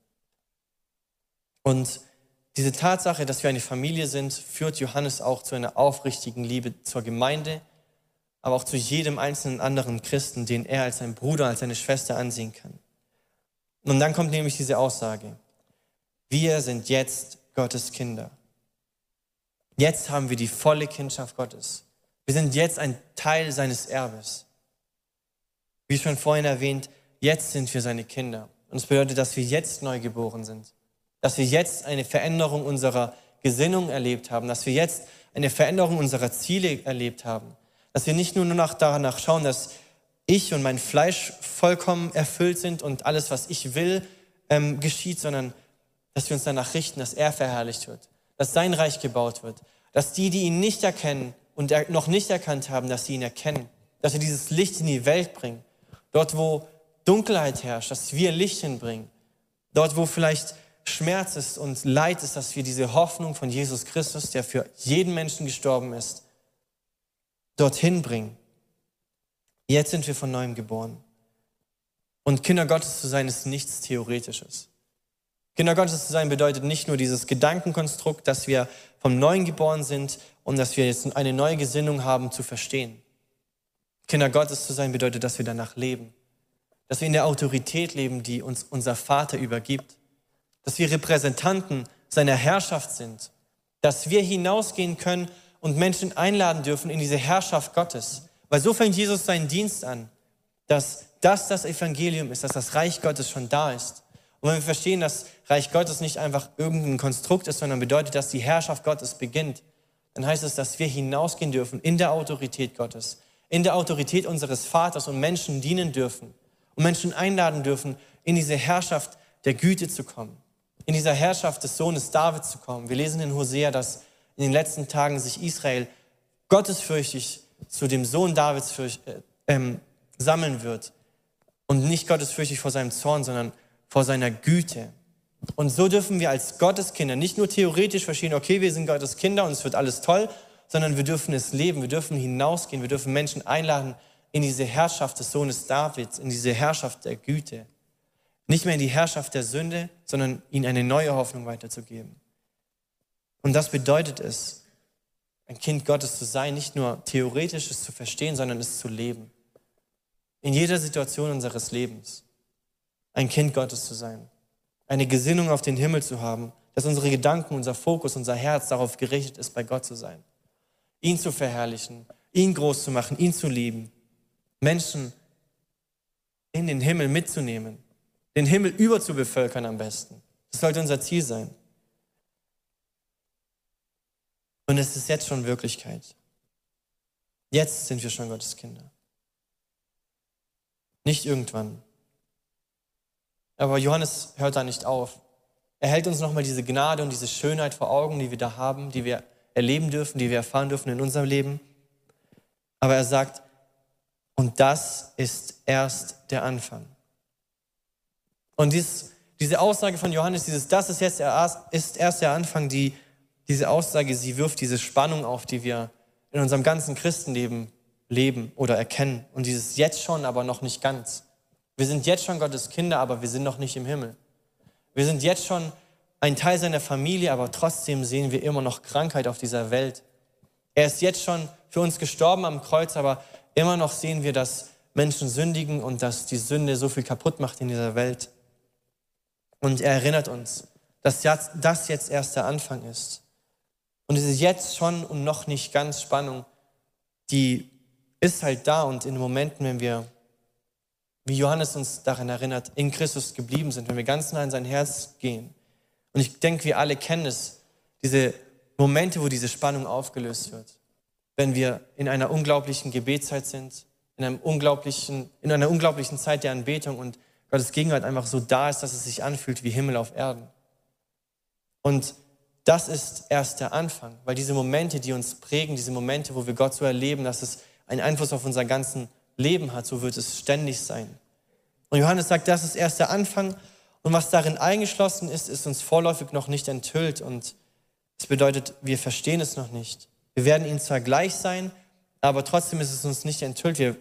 Und diese Tatsache, dass wir eine Familie sind, führt Johannes auch zu einer aufrichtigen Liebe zur Gemeinde, aber auch zu jedem einzelnen anderen Christen, den er als sein Bruder, als seine Schwester ansehen kann. Und dann kommt nämlich diese Aussage, wir sind jetzt Gottes Kinder. Jetzt haben wir die volle Kindschaft Gottes. Wir sind jetzt ein Teil seines Erbes. Wie schon vorhin erwähnt, jetzt sind wir seine Kinder. Und es bedeutet, dass wir jetzt neu geboren sind. Dass wir jetzt eine Veränderung unserer Gesinnung erlebt haben. Dass wir jetzt eine Veränderung unserer Ziele erlebt haben. Dass wir nicht nur noch danach schauen, dass ich und mein Fleisch vollkommen erfüllt sind und alles, was ich will, ähm, geschieht, sondern dass wir uns danach richten, dass er verherrlicht wird, dass sein Reich gebaut wird, dass die, die ihn nicht erkennen und noch nicht erkannt haben, dass sie ihn erkennen, dass wir dieses Licht in die Welt bringen, dort wo Dunkelheit herrscht, dass wir Licht hinbringen, dort wo vielleicht Schmerz ist und Leid ist, dass wir diese Hoffnung von Jesus Christus, der für jeden Menschen gestorben ist, dorthin bringen. Jetzt sind wir von neuem geboren. Und Kinder Gottes zu sein ist nichts Theoretisches. Kinder Gottes zu sein bedeutet nicht nur dieses Gedankenkonstrukt, dass wir vom Neuen geboren sind und dass wir jetzt eine neue Gesinnung haben zu verstehen. Kinder Gottes zu sein bedeutet, dass wir danach leben. Dass wir in der Autorität leben, die uns unser Vater übergibt. Dass wir Repräsentanten seiner Herrschaft sind. Dass wir hinausgehen können und Menschen einladen dürfen in diese Herrschaft Gottes. Weil so fängt Jesus seinen Dienst an, dass das das Evangelium ist, dass das Reich Gottes schon da ist und wenn wir verstehen, dass Reich Gottes nicht einfach irgendein Konstrukt ist, sondern bedeutet, dass die Herrschaft Gottes beginnt, dann heißt es, dass wir hinausgehen dürfen in der Autorität Gottes, in der Autorität unseres Vaters und Menschen dienen dürfen und Menschen einladen dürfen, in diese Herrschaft der Güte zu kommen, in dieser Herrschaft des Sohnes Davids zu kommen. Wir lesen in Hosea, dass in den letzten Tagen sich Israel gottesfürchtig zu dem Sohn Davids äh, ähm, sammeln wird und nicht gottesfürchtig vor seinem Zorn, sondern vor seiner Güte. Und so dürfen wir als Gotteskinder nicht nur theoretisch verstehen, okay, wir sind Gottes Kinder und es wird alles toll, sondern wir dürfen es leben, wir dürfen hinausgehen, wir dürfen Menschen einladen in diese Herrschaft des Sohnes Davids, in diese Herrschaft der Güte. Nicht mehr in die Herrschaft der Sünde, sondern ihnen eine neue Hoffnung weiterzugeben. Und das bedeutet es, ein Kind Gottes zu sein, nicht nur theoretisch es zu verstehen, sondern es zu leben. In jeder Situation unseres Lebens ein Kind Gottes zu sein, eine Gesinnung auf den Himmel zu haben, dass unsere Gedanken, unser Fokus, unser Herz darauf gerichtet ist, bei Gott zu sein, ihn zu verherrlichen, ihn groß zu machen, ihn zu lieben, Menschen in den Himmel mitzunehmen, den Himmel überzubevölkern am besten. Das sollte unser Ziel sein. Und es ist jetzt schon Wirklichkeit. Jetzt sind wir schon Gottes Kinder. Nicht irgendwann. Aber Johannes hört da nicht auf. Er hält uns nochmal diese Gnade und diese Schönheit vor Augen, die wir da haben, die wir erleben dürfen, die wir erfahren dürfen in unserem Leben. Aber er sagt, und das ist erst der Anfang. Und dies, diese Aussage von Johannes, dieses, das ist jetzt der, ist erst der Anfang, die, diese Aussage, sie wirft diese Spannung auf, die wir in unserem ganzen Christenleben leben oder erkennen. Und dieses jetzt schon, aber noch nicht ganz. Wir sind jetzt schon Gottes Kinder, aber wir sind noch nicht im Himmel. Wir sind jetzt schon ein Teil seiner Familie, aber trotzdem sehen wir immer noch Krankheit auf dieser Welt. Er ist jetzt schon für uns gestorben am Kreuz, aber immer noch sehen wir, dass Menschen sündigen und dass die Sünde so viel kaputt macht in dieser Welt. Und er erinnert uns, dass das jetzt erst der Anfang ist. Und es ist jetzt schon und noch nicht ganz Spannung, die ist halt da und in Momenten, wenn wir, wie Johannes uns daran erinnert, in Christus geblieben sind, wenn wir ganz nah in sein Herz gehen. Und ich denke, wir alle kennen es, diese Momente, wo diese Spannung aufgelöst wird. Wenn wir in einer unglaublichen Gebetszeit sind, in, einem unglaublichen, in einer unglaublichen Zeit der Anbetung und Gottes Gegenwart einfach so da ist, dass es sich anfühlt wie Himmel auf Erden. Und das ist erst der Anfang, weil diese Momente, die uns prägen, diese Momente, wo wir Gott so erleben, dass es einen Einfluss auf unser ganzen Leben hat, so wird es ständig sein. Und Johannes sagt, das ist erst der Anfang und was darin eingeschlossen ist, ist uns vorläufig noch nicht enthüllt und das bedeutet, wir verstehen es noch nicht. Wir werden ihnen zwar gleich sein, aber trotzdem ist es uns nicht enthüllt. Wir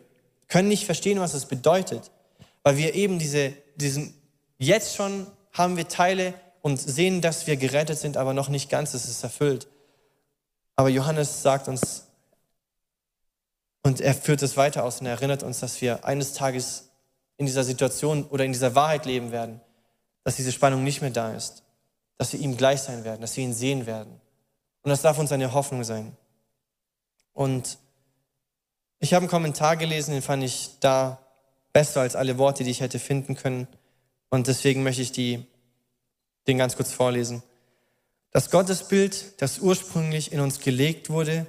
können nicht verstehen, was es bedeutet, weil wir eben diese, diesen, jetzt schon haben wir Teile und sehen, dass wir gerettet sind, aber noch nicht ganz, es ist erfüllt. Aber Johannes sagt uns, und er führt es weiter aus und er erinnert uns, dass wir eines Tages in dieser Situation oder in dieser Wahrheit leben werden, dass diese Spannung nicht mehr da ist, dass wir ihm gleich sein werden, dass wir ihn sehen werden. Und das darf uns eine Hoffnung sein. Und ich habe einen Kommentar gelesen, den fand ich da besser als alle Worte, die ich hätte finden können. Und deswegen möchte ich die, den ganz kurz vorlesen. Das Gottesbild, das ursprünglich in uns gelegt wurde,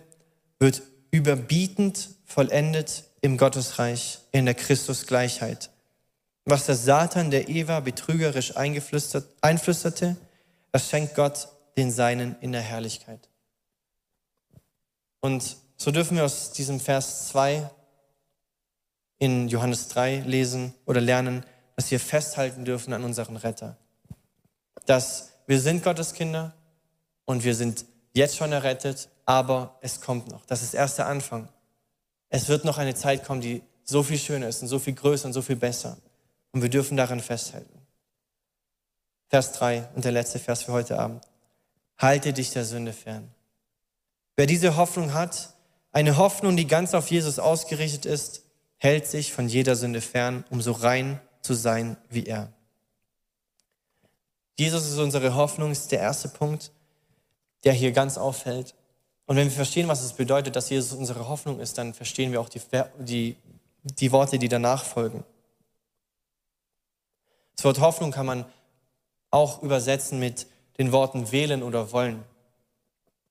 wird überbietend vollendet im Gottesreich in der Christusgleichheit. Was der Satan der Eva betrügerisch einflüsterte, das schenkt Gott den Seinen in der Herrlichkeit. Und so dürfen wir aus diesem Vers 2 in Johannes 3 lesen oder lernen, dass wir festhalten dürfen an unseren Retter. Dass wir sind Gottes Kinder und wir sind jetzt schon errettet, aber es kommt noch. Das ist erst der Anfang. Es wird noch eine Zeit kommen, die so viel schöner ist und so viel größer und so viel besser. Und wir dürfen daran festhalten. Vers 3 und der letzte Vers für heute Abend. Halte dich der Sünde fern. Wer diese Hoffnung hat, eine Hoffnung, die ganz auf Jesus ausgerichtet ist, hält sich von jeder Sünde fern, um so rein zu sein wie er. Jesus ist unsere Hoffnung, ist der erste Punkt, der hier ganz auffällt. Und wenn wir verstehen, was es bedeutet, dass Jesus unsere Hoffnung ist, dann verstehen wir auch die, die, die Worte, die danach folgen. Das Wort Hoffnung kann man auch übersetzen mit den Worten wählen oder wollen.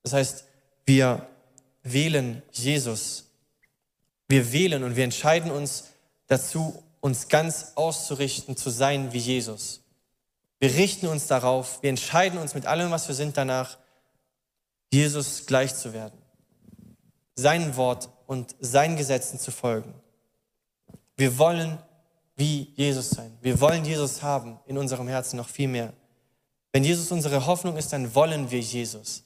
Das heißt, wir wählen Jesus. Wir wählen und wir entscheiden uns dazu, uns ganz auszurichten, zu sein wie Jesus. Wir richten uns darauf, wir entscheiden uns mit allem, was wir sind, danach, Jesus gleich zu werden, sein Wort und seinen Gesetzen zu folgen. Wir wollen wie Jesus sein. Wir wollen Jesus haben in unserem Herzen noch viel mehr. Wenn Jesus unsere Hoffnung ist, dann wollen wir Jesus.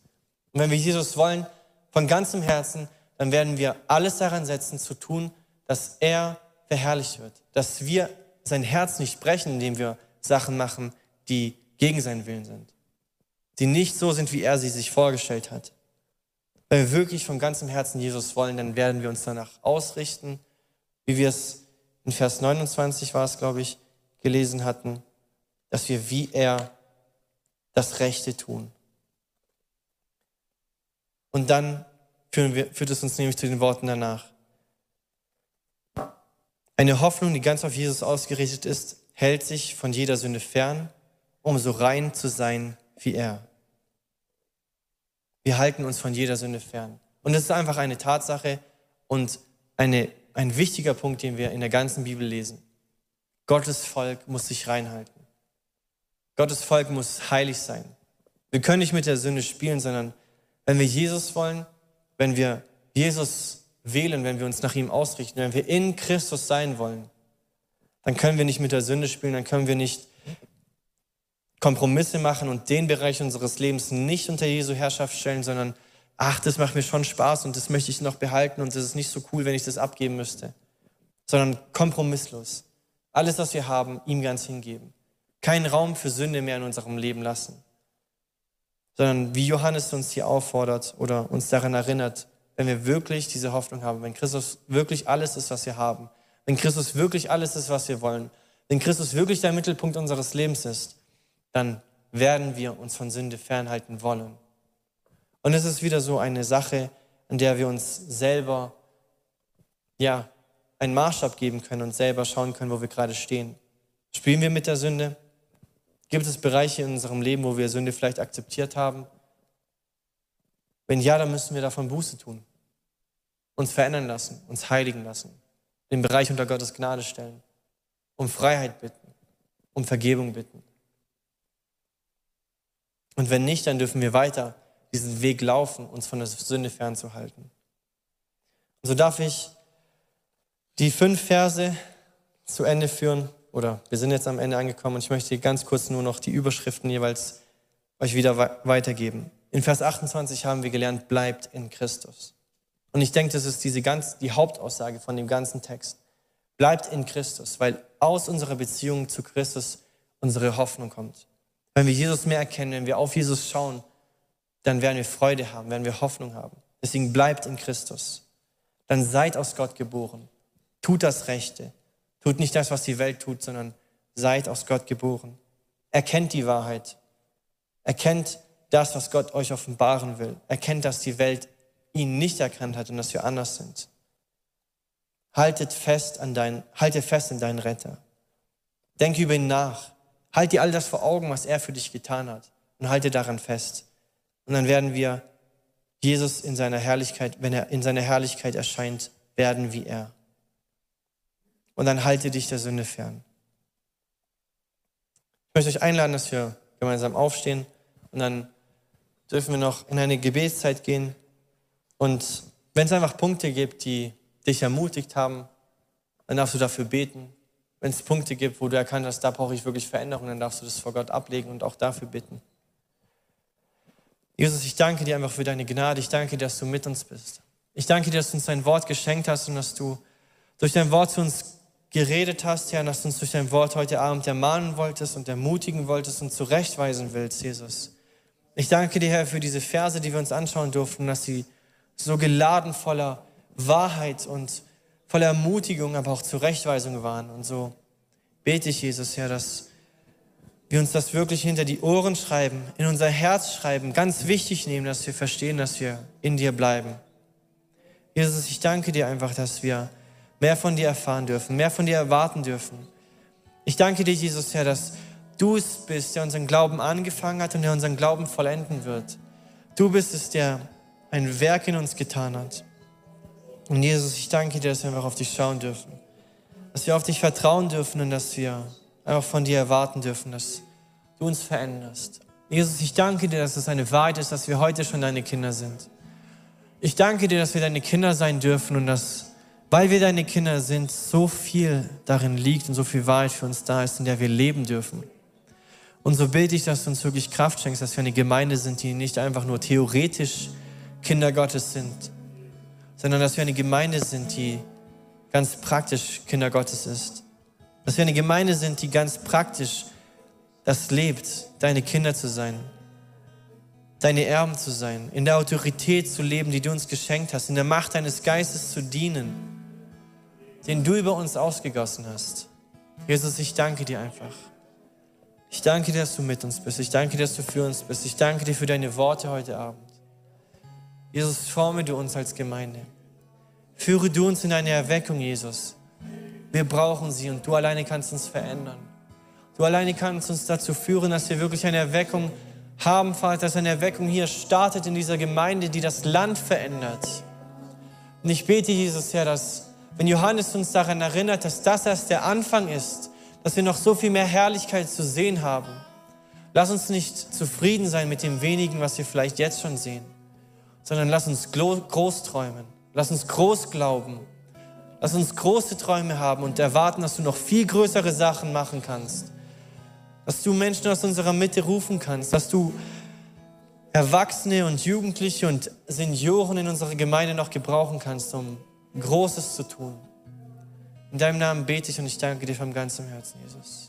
Und wenn wir Jesus wollen von ganzem Herzen, dann werden wir alles daran setzen zu tun, dass er verherrlicht wird, dass wir sein Herz nicht brechen, indem wir Sachen machen, die gegen seinen Willen sind die nicht so sind, wie er sie sich vorgestellt hat. Wenn wir wirklich von ganzem Herzen Jesus wollen, dann werden wir uns danach ausrichten, wie wir es in Vers 29 war es, glaube ich, gelesen hatten, dass wir wie er das Rechte tun. Und dann wir, führt es uns nämlich zu den Worten danach. Eine Hoffnung, die ganz auf Jesus ausgerichtet ist, hält sich von jeder Sünde fern, um so rein zu sein wie er. Wir halten uns von jeder Sünde fern. Und das ist einfach eine Tatsache und eine, ein wichtiger Punkt, den wir in der ganzen Bibel lesen. Gottes Volk muss sich reinhalten. Gottes Volk muss heilig sein. Wir können nicht mit der Sünde spielen, sondern wenn wir Jesus wollen, wenn wir Jesus wählen, wenn wir uns nach ihm ausrichten, wenn wir in Christus sein wollen, dann können wir nicht mit der Sünde spielen, dann können wir nicht Kompromisse machen und den Bereich unseres Lebens nicht unter Jesu Herrschaft stellen, sondern ach, das macht mir schon Spaß und das möchte ich noch behalten und das ist nicht so cool, wenn ich das abgeben müsste, sondern kompromisslos. Alles, was wir haben, ihm ganz hingeben. Keinen Raum für Sünde mehr in unserem Leben lassen, sondern wie Johannes uns hier auffordert oder uns daran erinnert, wenn wir wirklich diese Hoffnung haben, wenn Christus wirklich alles ist, was wir haben, wenn Christus wirklich alles ist, was wir wollen, wenn Christus wirklich der Mittelpunkt unseres Lebens ist, dann werden wir uns von Sünde fernhalten wollen. Und es ist wieder so eine Sache, in der wir uns selber, ja, einen Maßstab geben können und selber schauen können, wo wir gerade stehen. Spielen wir mit der Sünde? Gibt es Bereiche in unserem Leben, wo wir Sünde vielleicht akzeptiert haben? Wenn ja, dann müssen wir davon Buße tun, uns verändern lassen, uns heiligen lassen, den Bereich unter Gottes Gnade stellen, um Freiheit bitten, um Vergebung bitten. Und wenn nicht, dann dürfen wir weiter diesen Weg laufen, uns von der Sünde fernzuhalten. Und so darf ich die fünf Verse zu Ende führen, oder wir sind jetzt am Ende angekommen und ich möchte ganz kurz nur noch die Überschriften jeweils euch wieder weitergeben. In Vers 28 haben wir gelernt, bleibt in Christus. Und ich denke, das ist diese ganz, die Hauptaussage von dem ganzen Text. Bleibt in Christus, weil aus unserer Beziehung zu Christus unsere Hoffnung kommt. Wenn wir Jesus mehr erkennen, wenn wir auf Jesus schauen, dann werden wir Freude haben, werden wir Hoffnung haben. Deswegen bleibt in Christus. Dann seid aus Gott geboren. Tut das Rechte. Tut nicht das, was die Welt tut, sondern seid aus Gott geboren. Erkennt die Wahrheit. Erkennt das, was Gott euch offenbaren will. Erkennt, dass die Welt ihn nicht erkannt hat und dass wir anders sind. Haltet fest an dein, halte fest an deinen Retter. Denke über ihn nach. Halt dir all das vor Augen, was er für dich getan hat und halte daran fest. Und dann werden wir Jesus in seiner Herrlichkeit, wenn er in seiner Herrlichkeit erscheint, werden wie er. Und dann halte dich der Sünde fern. Ich möchte euch einladen, dass wir gemeinsam aufstehen und dann dürfen wir noch in eine Gebetszeit gehen. Und wenn es einfach Punkte gibt, die dich ermutigt haben, dann darfst du dafür beten. Wenn es Punkte gibt, wo du erkannt hast, da brauche ich wirklich Veränderung, dann darfst du das vor Gott ablegen und auch dafür bitten. Jesus, ich danke dir einfach für deine Gnade. Ich danke dir, dass du mit uns bist. Ich danke dir, dass du uns dein Wort geschenkt hast und dass du durch dein Wort zu uns geredet hast, Herr, dass du uns durch dein Wort heute Abend ermahnen wolltest und ermutigen wolltest und zurechtweisen willst, Jesus. Ich danke dir, Herr, für diese Verse, die wir uns anschauen durften, dass sie so geladen voller Wahrheit und voller Ermutigung, aber auch Zurechtweisung waren. Und so bete ich, Jesus, Herr, dass wir uns das wirklich hinter die Ohren schreiben, in unser Herz schreiben, ganz wichtig nehmen, dass wir verstehen, dass wir in dir bleiben. Jesus, ich danke dir einfach, dass wir mehr von dir erfahren dürfen, mehr von dir erwarten dürfen. Ich danke dir, Jesus, Herr, dass du es bist, der unseren Glauben angefangen hat und der unseren Glauben vollenden wird. Du bist es, der ein Werk in uns getan hat. Und Jesus, ich danke dir, dass wir einfach auf dich schauen dürfen. Dass wir auf dich vertrauen dürfen und dass wir einfach von dir erwarten dürfen, dass du uns veränderst. Jesus, ich danke dir, dass es eine Wahrheit ist, dass wir heute schon deine Kinder sind. Ich danke dir, dass wir deine Kinder sein dürfen und dass, weil wir deine Kinder sind, so viel darin liegt und so viel Wahrheit für uns da ist, in der wir leben dürfen. Und so bete ich, dass du uns wirklich Kraft schenkst, dass wir eine Gemeinde sind, die nicht einfach nur theoretisch Kinder Gottes sind, sondern dass wir eine Gemeinde sind, die ganz praktisch Kinder Gottes ist. Dass wir eine Gemeinde sind, die ganz praktisch das lebt, deine Kinder zu sein, deine Erben zu sein, in der Autorität zu leben, die du uns geschenkt hast, in der Macht deines Geistes zu dienen, den du über uns ausgegossen hast. Jesus, ich danke dir einfach. Ich danke dir, dass du mit uns bist. Ich danke dir, dass du für uns bist. Ich danke dir für deine Worte heute Abend. Jesus, forme du uns als Gemeinde. Führe du uns in eine Erweckung, Jesus. Wir brauchen sie und du alleine kannst uns verändern. Du alleine kannst uns dazu führen, dass wir wirklich eine Erweckung haben, Vater, dass eine Erweckung hier startet in dieser Gemeinde, die das Land verändert. Und ich bete, Jesus, Herr, dass, wenn Johannes uns daran erinnert, dass das erst der Anfang ist, dass wir noch so viel mehr Herrlichkeit zu sehen haben. Lass uns nicht zufrieden sein mit dem wenigen, was wir vielleicht jetzt schon sehen sondern lass uns groß träumen. Lass uns groß glauben. Lass uns große Träume haben und erwarten, dass du noch viel größere Sachen machen kannst. dass du Menschen aus unserer Mitte rufen kannst, dass du Erwachsene und Jugendliche und Senioren in unserer Gemeinde noch gebrauchen kannst, um Großes zu tun. In deinem Namen bete ich und ich danke dir vom ganzen Herzen, Jesus.